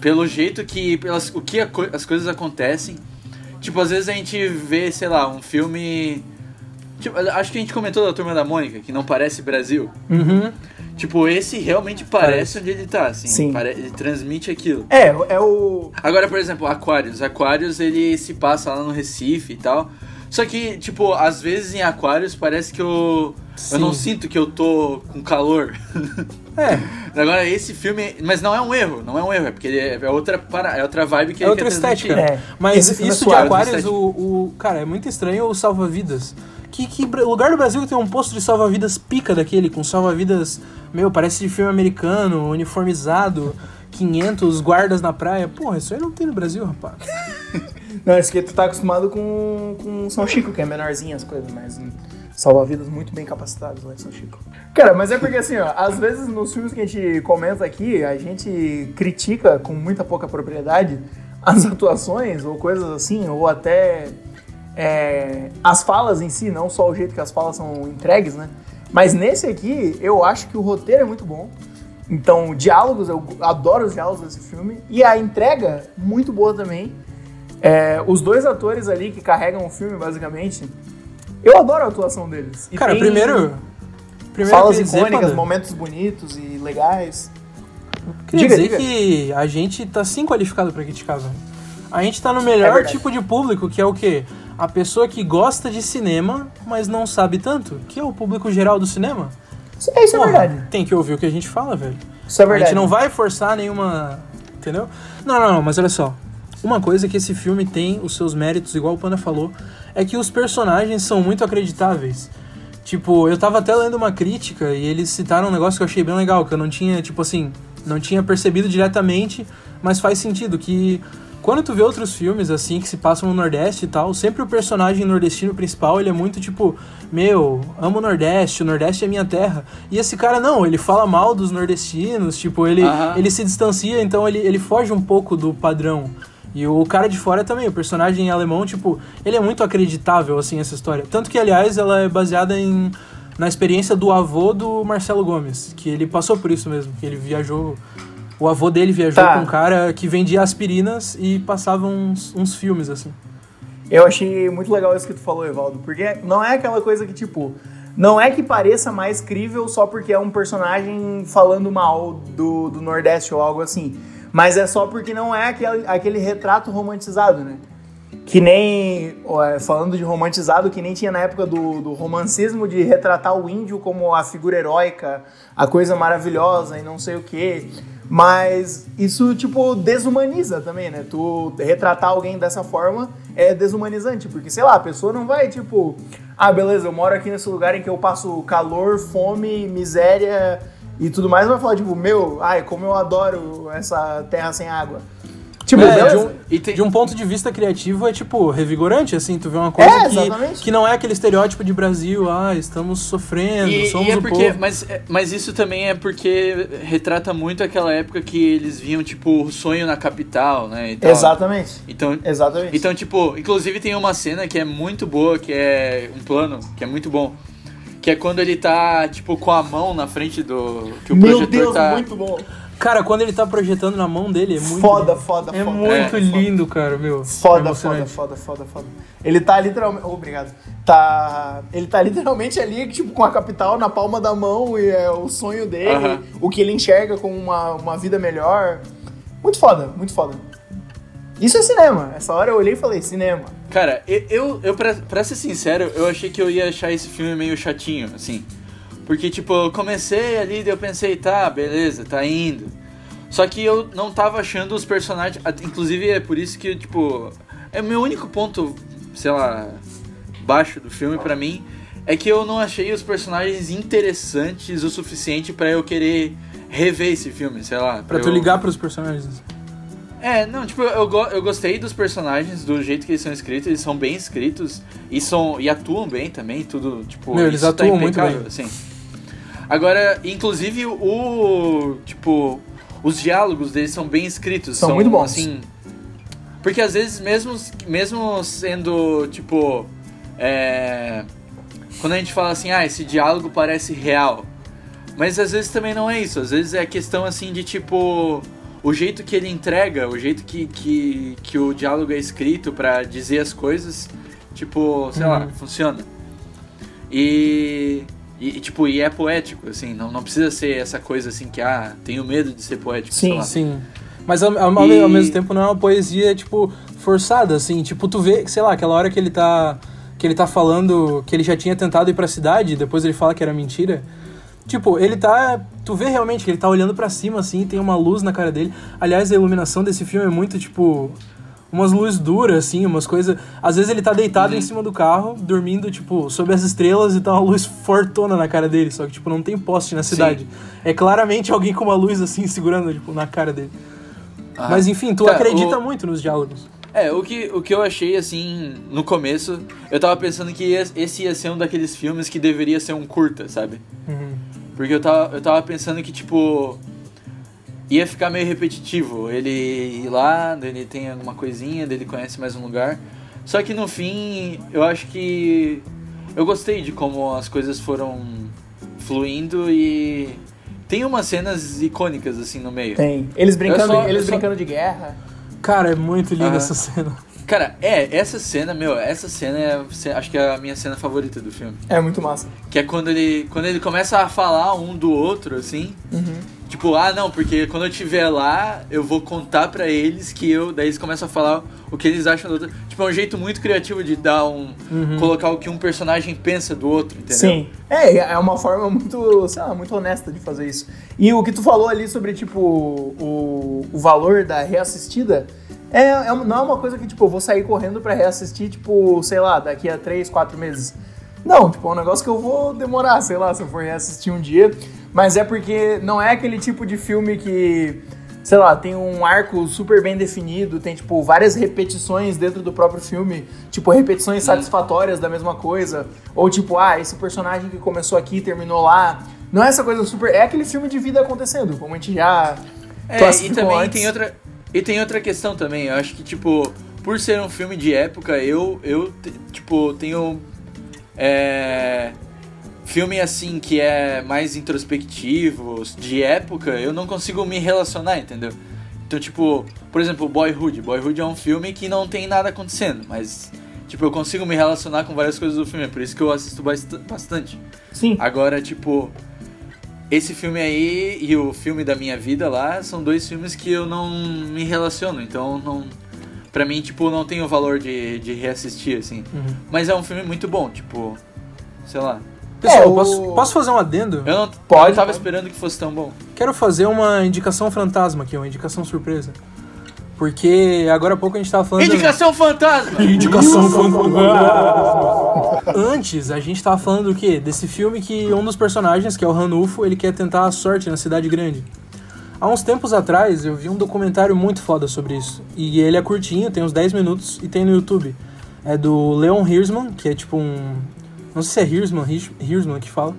Pelo jeito que pelas o que as coisas acontecem. Tipo, às vezes a gente vê, sei lá, um filme Tipo, acho que a gente comentou da Turma da Mônica, que não parece Brasil. Uhum. Tipo, esse realmente parece onde ele tá, assim. Sim. Pare- Ele transmite aquilo. É, é o. Agora, por exemplo, Aquários. Aquários, ele se passa lá no Recife e tal. Só que, tipo, às vezes em Aquários parece que eu... Eu não Sim. sinto que eu tô com calor. É, Agora, esse filme... Mas não é um erro, não é um erro. É porque ele é, é outra, para, é outra vibe que é ele outra estética. É. Mas filme é isso de estética. o, o- Cara, é muito estranho o salva-vidas. Que, que lugar do Brasil que tem um posto de salva-vidas pica daquele, com salva-vidas, meu, parece de filme americano, uniformizado, 500 guardas na praia. Porra, isso aí não tem no Brasil, rapaz. Não, esse que tu tá acostumado com, com São Chico, que é menorzinho as coisas, mas hum, salva-vidas muito bem capacitados lá em São Chico. Cara, mas é porque assim, ó, às vezes nos filmes que a gente comenta aqui, a gente critica com muita pouca propriedade as atuações ou coisas assim, ou até é, as falas em si, não só o jeito que as falas são entregues, né? Mas nesse aqui, eu acho que o roteiro é muito bom. Então, diálogos, eu adoro os diálogos desse filme. E a entrega, muito boa também. É, os dois atores ali que carregam o filme, basicamente, eu adoro a atuação deles. E Cara, tem primeiro. Primeiro falas eu queria dizer, icônicas, Panda, momentos bonitos e legais. queria Diga, dizer diga. que a gente tá sim qualificado pra criticar, velho. A gente tá no É melhor verdade. tipo de público, que é o quê? A pessoa que gosta de cinema, mas não sabe tanto, que é o público geral do cinema. Isso, é, isso é Porra, verdade. Tem que ouvir o que a gente fala, velho. Isso é A verdade. gente não vai forçar nenhuma. Entendeu? Não, não, não, mas olha só. Uma coisa que esse filme tem os seus méritos, igual o Panda falou, é que os personagens são muito acreditáveis. Tipo, eu tava até lendo uma crítica e eles citaram um negócio que eu achei bem legal, que eu não tinha, tipo assim, não tinha percebido diretamente, mas faz sentido que quando tu vê outros filmes assim que se passam no Nordeste e tal, sempre o personagem nordestino principal, ele é muito tipo, meu, amo o Nordeste, o Nordeste é minha terra. E esse cara não, ele fala mal dos nordestinos, tipo, ele ele se distancia, então ele, ele foge um pouco do padrão. E o cara de fora também, o personagem alemão, tipo, ele é muito acreditável, assim, essa história. Tanto que, aliás, ela é baseada em, na experiência do avô do Marcelo Gomes, que ele passou por isso mesmo, que ele viajou... O avô dele viajou Tá. com um cara que vendia aspirinas e passava uns, uns filmes, assim. Eu achei muito legal isso que tu falou, Evaldo, porque não é aquela coisa que, tipo, não é que pareça mais crível só porque é um personagem falando mal do, do Nordeste ou algo assim, mas é só porque não é aquele, aquele retrato romantizado, né? Que nem, ó, falando de romantizado, que nem tinha na época do, do romancismo de retratar o índio como a figura heróica, a coisa maravilhosa e não sei o quê. Mas isso, tipo, desumaniza também, né? Tu retratar alguém dessa forma é desumanizante, porque, sei lá, a pessoa não vai, tipo, ah, beleza, eu moro aqui nesse lugar em que eu passo calor, fome, miséria e tudo mais, vai falar, tipo, meu, ai, como eu adoro essa terra sem água. Tipo, É, de, um, E tem- de um ponto de vista criativo é tipo revigorante, assim, tu vê uma coisa É, que, que não é aquele estereótipo de Brasil, ah, estamos sofrendo, E, somos e é o porque, povo. mas, é- mas isso também é porque retrata muito aquela época que eles viam, tipo, o sonho na capital, né? e tal. Exatamente. Então, Exatamente. então, tipo, inclusive tem uma cena que é muito boa, que é um plano, que é muito bom. Que é quando ele tá, tipo, com a mão na frente do. Que o Meu projetor Deus, tá. muito bom. Cara, quando ele tá projetando na mão dele, é muito. Foda, lindo. foda, É foda. muito foda. lindo, cara, meu. Foda, É foda, foda, foda, foda. Ele tá literalmente. Oh, obrigado. Tá. Ele tá literalmente ali, tipo, com a capital na palma da mão e é o sonho dele, Aham. o que ele enxerga como uma, uma vida melhor. Muito foda, muito foda. Isso é cinema. Essa hora eu olhei e falei, cinema. Cara, eu, eu, eu pra, pra ser sincero, eu achei que eu ia achar esse filme meio chatinho, assim. Porque, tipo, eu comecei ali, daí eu pensei, tá, beleza, tá indo. Só que eu não tava achando os personagens. Inclusive, é por isso que, tipo. É o meu único ponto, sei lá, baixo do filme pra mim. É que eu não achei os personagens interessantes o suficiente pra eu querer rever esse filme, sei lá. Pra tu eu- ligar pros personagens. É, não, tipo, eu, go- eu gostei dos personagens, do jeito que eles são escritos, eles são bem escritos e, são, e atuam bem também, tudo, tipo, Meu, eles tá atuam muito impecável, bem. Assim. Agora, inclusive, o, tipo, os diálogos deles são bem escritos. São muito bons. Assim, porque às vezes, mesmo, mesmo sendo, tipo, é, quando a gente fala assim, ah, esse diálogo parece real, mas às vezes também não é isso. Às vezes é questão assim de tipo. O jeito que ele entrega, o jeito que, que, que o diálogo é escrito pra dizer as coisas, tipo, sei lá, Uhum. funciona. E, e, tipo, e é poético, assim, não, não precisa ser essa coisa assim que, ah, tenho medo de ser poético, sei Sim, lá. Sim. Mas ao, ao- E- ao mesmo tempo não é uma poesia, tipo, forçada, assim. Tipo, tu vê, sei lá, aquela hora que ele tá. Que ele tá falando que ele já tinha tentado ir pra cidade, depois ele fala que era mentira. Tipo, ele tá. Tu vê realmente que ele tá olhando pra cima, assim, tem uma luz na cara dele. Aliás, a iluminação desse filme é muito, tipo. Umas luzes duras, assim, umas coisas. Às vezes ele tá deitado em cima do carro, dormindo, tipo, sob as estrelas e tá uma luz fortona na cara dele. Só que, tipo, não tem poste na cidade. É claramente alguém com uma luz, assim, segurando, tipo, na cara dele. Ah. Mas enfim, tu acredita o- muito nos diálogos. É, o que, o que eu achei, assim, no começo, eu tava pensando que esse ia ser um daqueles filmes que deveria ser um curta, sabe? Uhum. Porque eu tava, eu tava pensando que, tipo, ia ficar meio repetitivo. Ele ir lá, ele tem alguma coisinha, ele conhece mais um lugar. Só que no fim, eu acho que eu gostei de como as coisas foram fluindo e tem umas cenas icônicas, assim, no meio. Tem. Eles brincando, só- eles só- brincando de guerra. Cara, é muito linda Aham. essa cena. Cara, é, essa cena, meu, essa cena é, acho que é a minha cena favorita do filme. É muito massa. Que é quando ele, quando ele começa a falar um do outro, assim. Tipo, ah, não, porque quando eu estiver lá, eu vou contar pra eles que eu. Daí eles começam a falar o que eles acham do outro. Tipo, é um jeito muito criativo de dar um. colocar o que um personagem pensa do outro, entendeu? Sim. É, é uma forma muito, sei lá, muito honesta de fazer isso. E o que tu falou ali sobre, tipo, o, o valor da reassistida, é, é, não é uma coisa que, tipo, eu vou sair correndo pra reassistir, tipo, sei lá, daqui a três, quatro meses. Não, tipo, é um negócio que eu vou demorar, sei lá, se eu for reassistir um dia. Mas é porque não é aquele tipo de filme que, sei lá, tem um arco super bem definido, tem, tipo, várias repetições dentro do próprio filme, tipo, repetições satisfatórias da mesma coisa. Ou, tipo, ah, esse personagem que começou aqui terminou lá. Não é essa coisa super. É aquele filme de vida acontecendo, como a gente já. É, e também antes. tem outra. E tem outra questão também. Eu acho que, tipo, por ser um filme de época, eu, eu tipo, tenho. É. Filme assim que é mais introspectivo, de época, eu não consigo me relacionar, entendeu? Então, tipo, por exemplo, Boyhood. Boyhood é um filme que não tem nada acontecendo, mas, tipo, eu consigo me relacionar com várias coisas do filme, é por isso que eu assisto bast- bastante. Sim. Agora, tipo, esse filme aí e o filme da minha vida lá são dois filmes que eu não me relaciono, então não. Pra mim, tipo, não tem o valor de, de reassistir, assim. Uhum. Mas é um filme muito bom, tipo. Sei lá. Pessoal, É, o- posso, posso fazer um adendo? Eu não, Pode, eu não tava pode. esperando que fosse tão bom. Quero fazer uma indicação fantasma aqui, uma indicação surpresa. Porque agora há pouco a gente tava falando. Indicação fantasma! Indicação fantasma. Antes, a gente tava falando do quê? Desse filme que um dos personagens, que é o Ranulfo, ele quer tentar a sorte na cidade grande. Há uns tempos atrás, eu vi um documentário muito foda sobre isso. E ele é curtinho, tem uns 10 minutos e tem no YouTube. É do Leon Hirschman, que é tipo um... Não sei se é Hirschman, Hirsch- Hirschman que fala.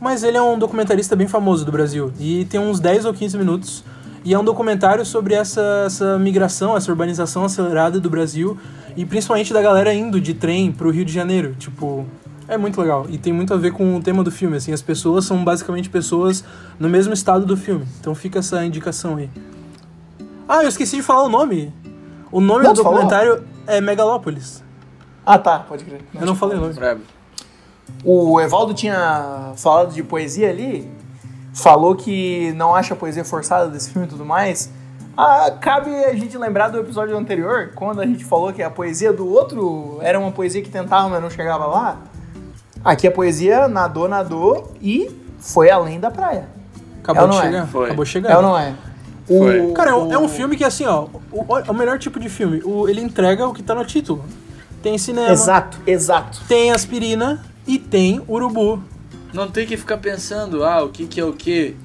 Mas ele é um documentarista bem famoso do Brasil. E tem uns 10 ou 15 minutos. E é um documentário sobre essa, essa migração, essa urbanização acelerada do Brasil. E principalmente da galera indo de trem pro Rio de Janeiro. Tipo, É muito legal. E tem muito a ver com o tema do filme, assim. As pessoas são basicamente pessoas no mesmo estado do filme. Então fica essa indicação aí. Ah, eu esqueci de falar o nome. O nome Não, do tu falou? documentário é Megalópolis. Ah, tá, pode crer. Eu não falei o nome. Brabo. O Evaldo tinha falado de poesia ali, falou que não acha a poesia forçada desse filme e tudo mais. Ah, cabe a gente lembrar do episódio anterior, quando a gente falou que a poesia do outro era uma poesia que tentava, mas não chegava lá. Aqui a poesia nadou, nadou e foi além da praia. Acabou É ou de não é? chegar. Foi. Acabou É chegando. ou não é? Foi. Cara, é um, é um filme que, assim, ó, o, o melhor tipo de filme. O, ele entrega o que tá no título. Tem cinema, Exato, exato. tem aspirina e tem urubu. Não tem que ficar pensando, ah, o que que é o que,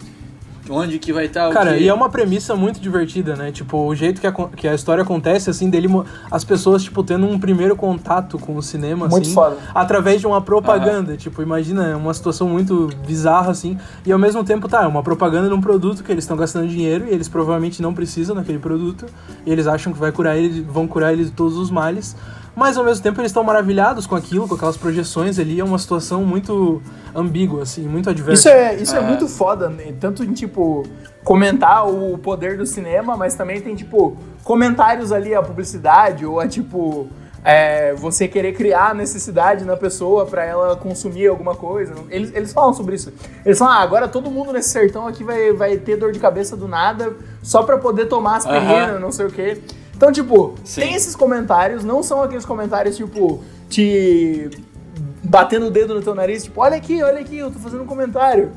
onde que vai estar o Cara, e é uma premissa muito divertida, né? Tipo, o jeito que a, que a história acontece, assim, dele, as pessoas, tipo, tendo um primeiro contato com o cinema, Muito assim, foda. através de uma propaganda. Tipo, imagina, é uma situação muito bizarra, assim, e ao mesmo tempo, tá, é uma propaganda de um produto que eles estão gastando dinheiro e eles provavelmente não precisam daquele produto, e eles acham que vai curar ele, vão curar ele de todos os males. Mas ao mesmo tempo eles estão maravilhados com aquilo, com aquelas projeções ali, é uma situação muito ambígua, assim, muito adversa. Isso é, isso é muito foda, né? tanto em, tipo, comentar o poder do cinema, mas também tem, tipo, comentários ali a publicidade, ou a, tipo, é, você querer criar necessidade na pessoa pra ela consumir alguma coisa. Eles, eles falam sobre isso. Eles falam, ah, agora todo mundo nesse sertão aqui vai, vai ter dor de cabeça do nada, só pra poder tomar as perinas, não sei o quê. Então, tipo, Sim. tem esses comentários, não são aqueles comentários, tipo, te batendo o dedo no teu nariz, tipo, olha aqui, olha aqui, eu tô fazendo um comentário.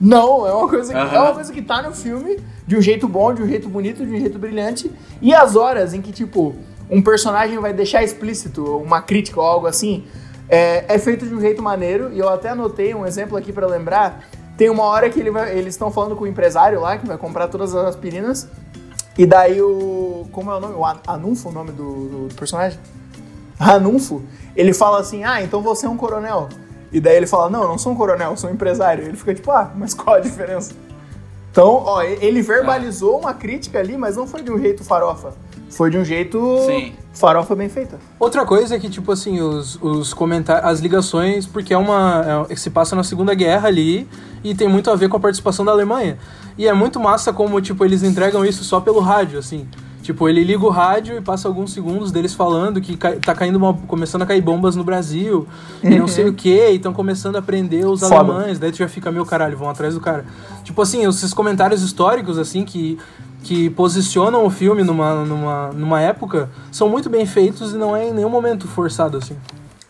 Não, é uma coisa que, Aham. é uma coisa que tá no filme de um jeito bom, de um jeito bonito, de um jeito brilhante. E as horas em que, tipo, um personagem vai deixar explícito uma crítica ou algo assim, é, é feito de um jeito maneiro. E eu até anotei um exemplo aqui pra lembrar. Tem uma hora que ele vai- eles estão falando com o empresário lá, que vai comprar todas as aspirinas. E daí o. Como é o nome? O Anunfo, o nome do, do- do personagem? Anunfo. Ele fala assim: Ah, então você é um coronel. E daí ele fala: Não, eu não sou um coronel, eu sou um empresário. Ele fica tipo: Ah, mas qual a diferença? Então, ó, ele verbalizou uma crítica ali, mas não foi de um jeito farofa. Foi de um jeito Sim. farofa bem feita. Outra coisa é que, tipo assim, os, os comentários, as ligações, porque é uma. É, se passa na Segunda Guerra ali e tem muito a ver com a participação da Alemanha. E é muito massa como, tipo, eles entregam isso só pelo rádio, assim. Tipo, ele liga o rádio e passa alguns segundos deles falando que cai- tá caindo uma, começando a cair bombas no Brasil e não sei o que, e estão começando a prender os Foda. alemães. Daí tu já fica, meu caralho, vão atrás do cara. Tipo assim, esses comentários históricos, assim, que, que posicionam o filme numa, numa, numa época, são muito bem feitos e não é em nenhum momento forçado, assim.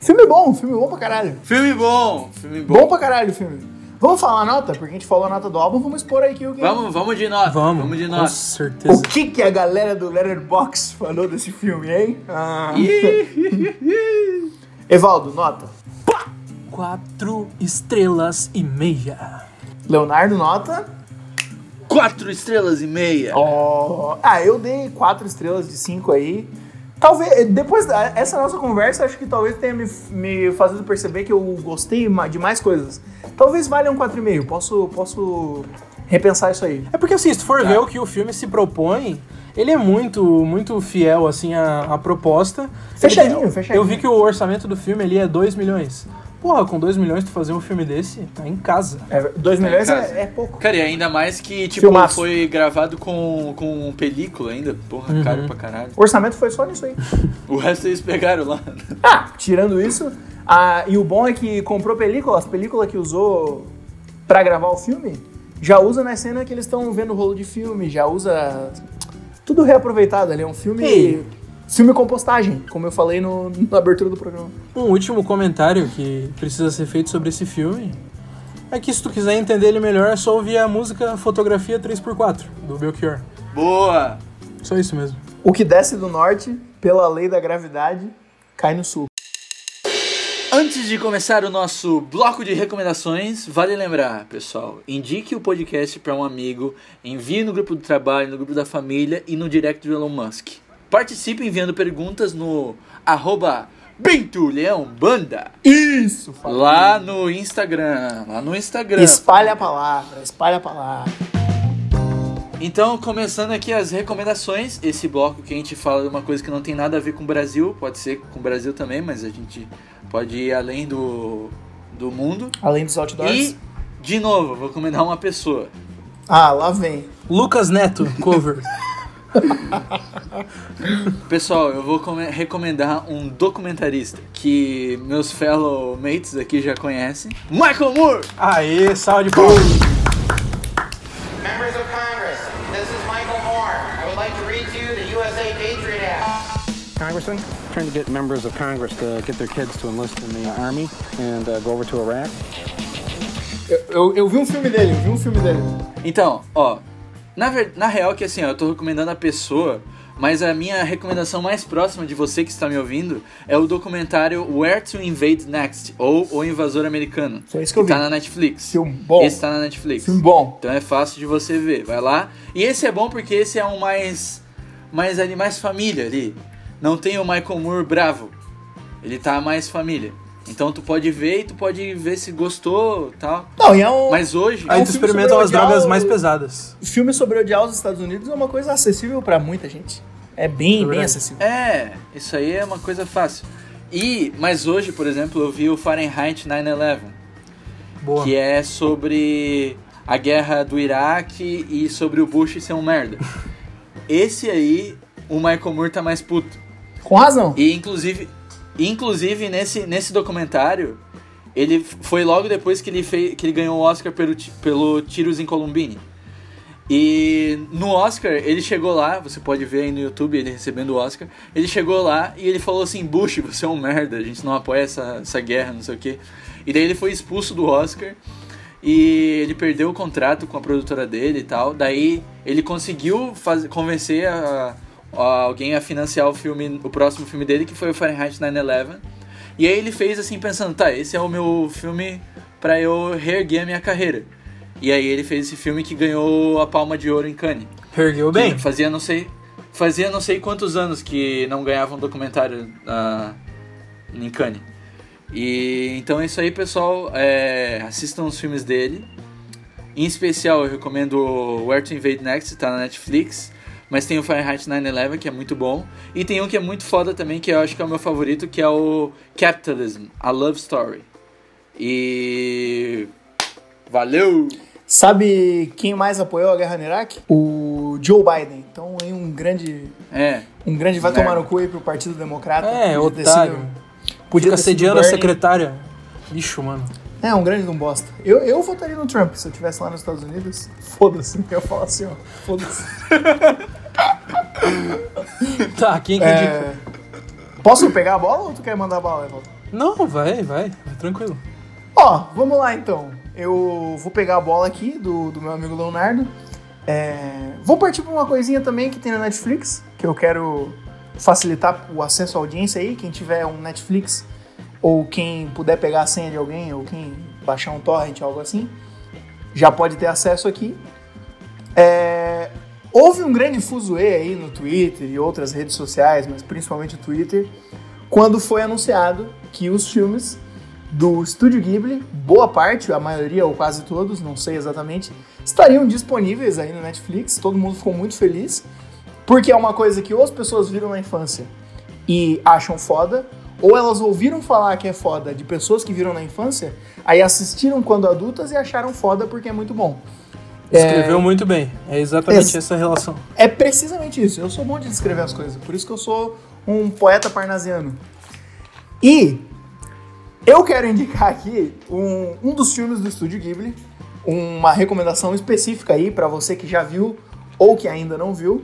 Filme bom, filme bom pra caralho. Filme bom, filme bom. Bom pra caralho o filme. Vamos falar a nota? Porque a gente falou a nota do álbum, vamos expor aí que o que Vamos, vamos de nota. Vamos, de com nota. O certeza. que, que a galera do Letterboxd falou desse filme, hein? Ah. Evaldo, nota. Quatro estrelas e meia. Leonardo, nota. Quatro estrelas e meia. Ó, Ah, eu dei quatro estrelas de cinco aí. Talvez, depois dessa nossa conversa, acho que talvez tenha me, me fazendo perceber que eu gostei de mais coisas. Talvez valha um 4,5. Posso, posso repensar isso aí. É porque assim, se tu for Tá. ver o que o filme se propõe, ele é muito, muito fiel, assim, à, à proposta. Fechadinho, fechadinho. Eu vi que o orçamento do filme ali é 2 milhões. Porra, com 2 milhões tu fazer um filme desse, tá em casa. 2 Tá em milhões casa. é, é pouco. Cara, e ainda mais que, tipo, Filmaço. foi gravado com, com película ainda. Porra, Uhum. caro pra caralho. O orçamento foi só nisso aí. O resto eles pegaram lá. Ah, tirando isso, ah, e o bom é que comprou película, as películas que usou pra gravar o filme, já usa na cena que eles estão vendo o rolo de filme, já usa tudo reaproveitado ali. É um filme. Ei. Filme compostagem, como eu falei no, na abertura do programa. Um último comentário que precisa ser feito sobre esse filme é que se tu quiser entender ele melhor é só ouvir a música Fotografia 3x4, do Belchior. Boa! Só isso mesmo. O que desce do norte, pela lei da gravidade, cai no sul. Antes de começar o nosso bloco de recomendações, vale lembrar, pessoal, indique o podcast para um amigo, envie no grupo do trabalho, no grupo da família e no direct do Elon Musk. Participe enviando perguntas no arroba Bento Leão Banda. Isso, fala. Lá no Instagram. Lá no Instagram. Espalha a palavra, espalha a palavra. Então, começando aqui as recomendações. Esse bloco que a gente fala de uma coisa que não tem nada a ver com o Brasil, pode ser com o Brasil também, mas a gente pode ir além do, do mundo. Além dos outdoors. E, de novo, vou recomendar uma pessoa. Ah, lá vem. Lucas Neto, cover. Pessoal, eu vou come- recomendar um documentarista que meus fellow mates aqui já conhecem. Michael Moore! Aê, salve de palmas. Members of Congress, this is Michael Moore. I would like to read to you the USA Patriot Act. Congressman, trying to get members of Congress to get their kids to enlist in the Army and uh, go over to Iraq. Eu, eu, eu vi um filme dele, eu vi um filme dele. Então, ó, na, ver- na real que assim, ó, eu tô recomendando a pessoa, mas a minha recomendação mais próxima de você que está me ouvindo é o documentário Where to Invade Next, ou O Invasor Americano. Foi isso que eu tá vi. na Netflix. Filme bom. Esse tá na Netflix. Filme bom. Então é fácil de você ver, vai lá. E esse é bom porque esse é um mais mais ali mais família ali. Não tem o Michael Moore bravo. Ele tá mais família. Então tu pode ver e tu pode ver se gostou, tal. Não, e é um. Mas hoje Aí um tu experimenta sobre as odiar drogas o- mais pesadas. O filme sobre odiar os Estados Unidos é uma coisa acessível pra muita gente. É bem, bem verdade. acessível. É, isso aí é uma coisa fácil. E, mas hoje, por exemplo, eu vi o Fahrenheit 9/11, Boa. que é sobre a guerra do Iraque e sobre o Bush ser um merda. Esse aí, o Michael Moore tá mais puto. Com razão. E inclusive, inclusive nesse, nesse documentário, ele foi logo depois que ele, fez, que ele ganhou o Oscar pelo, pelo Tiros em Columbine. E no Oscar, ele chegou lá, você pode ver aí no YouTube ele recebendo o Oscar. Ele chegou lá e ele falou assim: Bush, você é um merda, a gente não apoia essa, essa guerra, não sei o quê. E daí ele foi expulso do Oscar e ele perdeu o contrato com a produtora dele e tal. Daí ele conseguiu faz, convencer a alguém a financiar o filme, o próximo filme dele, que foi o Fahrenheit 9/11. E aí ele fez assim pensando, tá, esse é o meu filme pra eu reerguer a minha carreira. E aí ele fez esse filme que ganhou a Palma de Ouro em Cannes. Ergueu bem. Fazia não sei, fazia não sei quantos anos que não ganhava um documentário ah, em Cannes. E então é isso aí, pessoal. É, assistam os filmes dele. Em especial, eu recomendo Where to Invade Next, tá na Netflix. Mas tem o Fahrenheit 9/11, que é muito bom. E tem um que é muito foda também, que eu acho que é o meu favorito, que é o Capitalism, A Love Story. E... Valeu! Sabe quem mais apoiou a guerra no Iraque? O Joe Biden. Então aí um grande. É, Um grande vai Merda. tomar no cu aí pro Partido Democrata. É, Podia ter otário. sido- Podia Fica ter sido sediando a secretária. Bicho, mano. É, um grande de um bosta. Eu, eu votaria no Trump se eu estivesse lá nos Estados Unidos. Foda-se, eu falar assim, ó. Foda-se. Tá, quem que? É... Posso pegar a bola ou tu quer mandar a bola, Evaldo? Não, vai, vai. Vai tranquilo. Ó, vamos lá então. Eu vou pegar a bola aqui do, do meu amigo Leonardo. É, Vou partir pra uma coisinha também que tem na Netflix, que eu quero facilitar o acesso à audiência aí. Quem tiver um Netflix, ou quem puder pegar a senha de alguém, ou quem baixar um torrent, algo assim, já pode ter acesso aqui. É, Houve um grande fuzuê aí no Twitter e outras redes sociais, mas principalmente o Twitter, quando foi anunciado que os filmes do Estúdio Ghibli, boa parte, a maioria ou quase todos, não sei exatamente, estariam disponíveis aí no Netflix. Todo mundo ficou muito feliz, porque é uma coisa que ou as pessoas viram na infância e acham foda, ou elas ouviram falar que é foda de pessoas que viram na infância, aí assistiram quando adultas e acharam foda porque é muito bom. Escreveu muito bem. É exatamente Ex- essa relação. É precisamente isso. Eu sou bom de descrever as coisas. Por isso que eu sou um poeta parnasiano. E eu quero indicar aqui um, um dos filmes do Estúdio Ghibli. Uma recomendação específica aí para você que já viu ou que ainda não viu.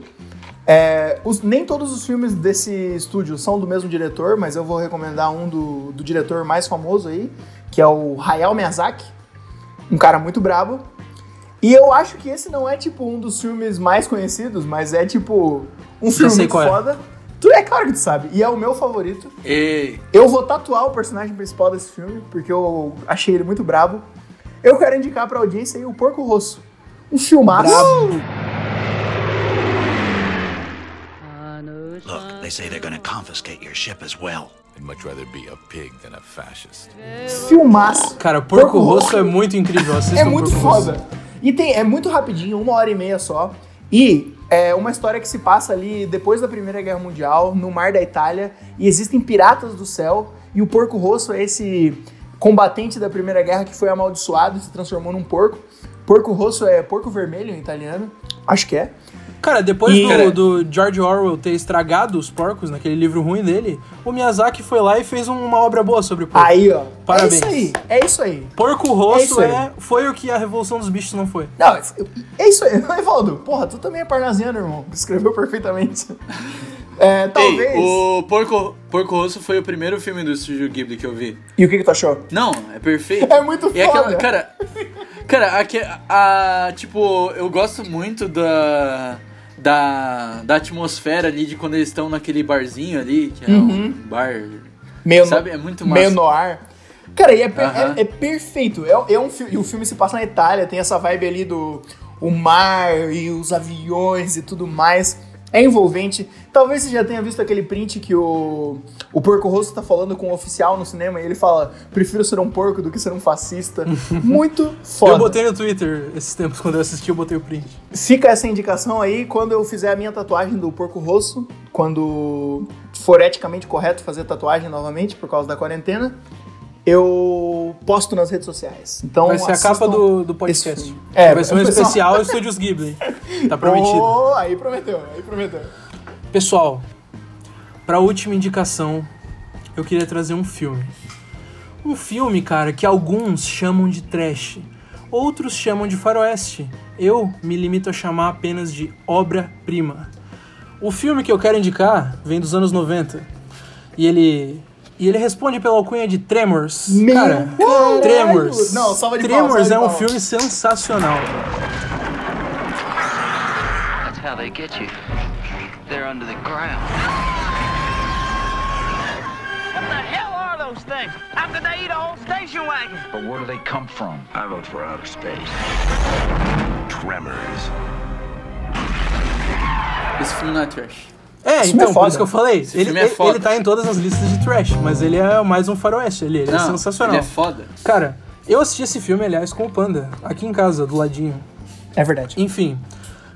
É, os- nem todos os filmes desse estúdio são do mesmo diretor, mas eu vou recomendar um do, do diretor mais famoso aí, que é o Hayao Miyazaki. Um cara muito brabo. E eu acho que esse não é, tipo, um dos filmes mais conhecidos, mas é, tipo, um filme é. foda. Tu, é claro que tu sabe. E é o meu favorito. e Eu vou tatuar o personagem principal desse filme, porque eu achei ele muito brabo. Eu quero indicar pra audiência aí o Porco Rosso. Um filmaço. Look, they say they're gonna confiscate your ship as well. I'd much rather be a pig than a fascist. Filmaço. Cara, Porco Rosso é muito incrível. É muito Porco Rosso. foda. E tem, é muito rapidinho, uma hora e meia só. E é uma história que se passa ali depois da Primeira Guerra Mundial, no mar da Itália, e existem piratas do céu E o Porco Rosso é esse combatente da Primeira Guerra que foi amaldiçoado e se transformou num porco. Porco Rosso é porco vermelho em italiano. Acho que é. Cara, depois E- do, Cara- do George Orwell ter estragado os porcos naquele livro ruim dele, o Miyazaki foi lá e fez um- uma obra boa sobre o porco. Aí, ó. Parabéns. É isso aí. É isso aí. Porco É Rosso aí. é, foi o que a Revolução dos Bichos não foi. Não, é isso aí. Evaldo, porra, tu também é parnasiano, irmão. Escreveu perfeitamente. É, talvez. Ei, o Porco, Porco Rosso foi o primeiro filme do Estúdio Ghibli que eu vi. E o que, que tu achou? Não, é perfeito. É muito E aquela, foda. cara, cara, aque- a, tipo, eu gosto muito da, da, da atmosfera ali de quando eles estão naquele barzinho ali, que é Uhum. um bar, Meio, sabe? É muito massa. meio no ar. Cara, e é, per- Aham. é- é perfeito. É, é um e o filme se passa na Itália, tem essa vibe ali do o mar e os aviões e tudo mais. É envolvente. Talvez você já tenha visto aquele print que o, o Porco Rosso tá falando com o oficial no cinema e ele fala: prefiro ser um porco do que ser um fascista. Muito foda. Eu botei no Twitter esses tempos, quando eu assisti, eu botei o print. Fica essa indicação aí quando eu fizer a minha tatuagem do porco rosso, quando for eticamente correto fazer tatuagem novamente por causa da quarentena, eu posto nas redes sociais. Então Vai ser a capa do, do podcast. filme. É, vai ser um especial Estúdios Ghibli. Tá prometido. Oh, aí prometeu, aí prometeu. Pessoal, pra última indicação, eu queria trazer um filme. Um filme, cara, que alguns chamam de trash, outros chamam de faroeste. Eu me limito a chamar apenas de obra-prima. O filme que eu quero indicar vem dos anos 90. E ele. E ele responde pela alcunha de Tremors. Meu cara, caralho! Tremors. Não, salva de palmas, Tremors salva de é um filme sensacional. That's how they get you. They're under the ground. What the hell are those things? How could they eat a whole station wagon? But where do they come from? I vote for outer space. Tremors. Esse filme não é trash. É, Esse então, é por isso que eu falei. Ele, filme é ele, foda. ele tá em todas as listas de trash, mas ele é mais um faroeste. Ele, ele é Não, sensacional. ele é foda. Cara, eu assisti esse filme, aliás, com o Panda, aqui em casa, do ladinho. É verdade. Enfim.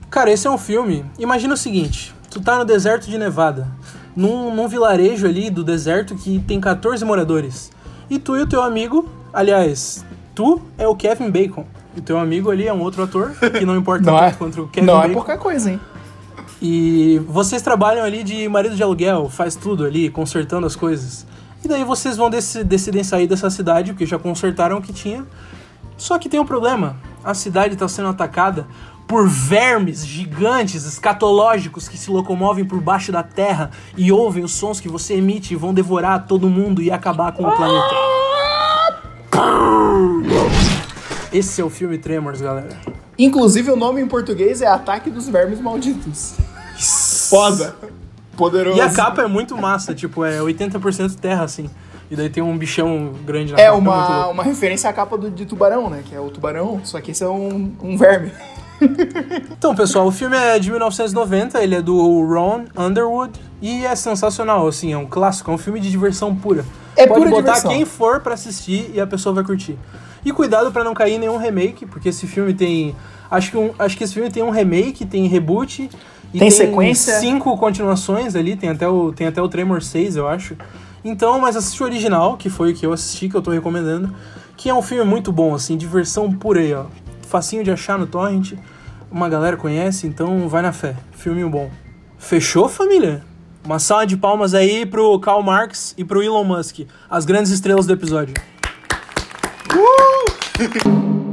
Cara, esse é um filme. Imagina o seguinte: tu tá no deserto de Nevada, num, num vilarejo ali do deserto que tem 14 moradores. E tu e o teu amigo, aliás, tu é o Kevin Bacon. E o teu amigo ali é um outro ator, que não importa Não tanto é, quanto o Kevin não é Bacon. pouca coisa, hein? E vocês trabalham ali de marido de aluguel, faz tudo ali, consertando as coisas. E daí vocês vão dec decidem sair dessa cidade, porque já consertaram o que tinha. Só que tem um problema. A cidade está sendo atacada por vermes gigantes, escatológicos, que se locomovem por baixo da terra e ouvem os sons que você emite e vão devorar todo mundo e acabar com o planeta. Esse é o filme Tremors, galera. Inclusive o nome em português é Ataque dos Vermes Malditos. Foda. Poderoso. E a capa é muito massa, tipo, é 80% terra, assim. E daí tem um bichão grande na É capa. muito uma, louco. uma referência à capa do, de Tubarão, né? Que é o tubarão, só que esse é um, um verme. Então, pessoal, o filme é de 1990, ele é do Ron Underwood e é sensacional, assim, é um clássico, é um filme de diversão pura. É Pode pura botar diversão. quem for pra assistir e a pessoa vai curtir. E cuidado pra não cair em nenhum remake, porque esse filme tem, acho que um, acho que esse filme tem um remake, tem reboot e Tem sequência? cinco continuações ali, tem até o tem até o Tremor 6, eu acho. Então, mas assiste o original, que foi o que eu assisti, que eu tô recomendando, que é um filme muito bom, assim, diversão pura aí, ó. Facinho de achar no torrent, uma galera conhece, então vai na fé. Filminho bom. Fechou, família? Uma salva de palmas aí pro Karl Marx e pro Elon Musk, as grandes estrelas do episódio. Música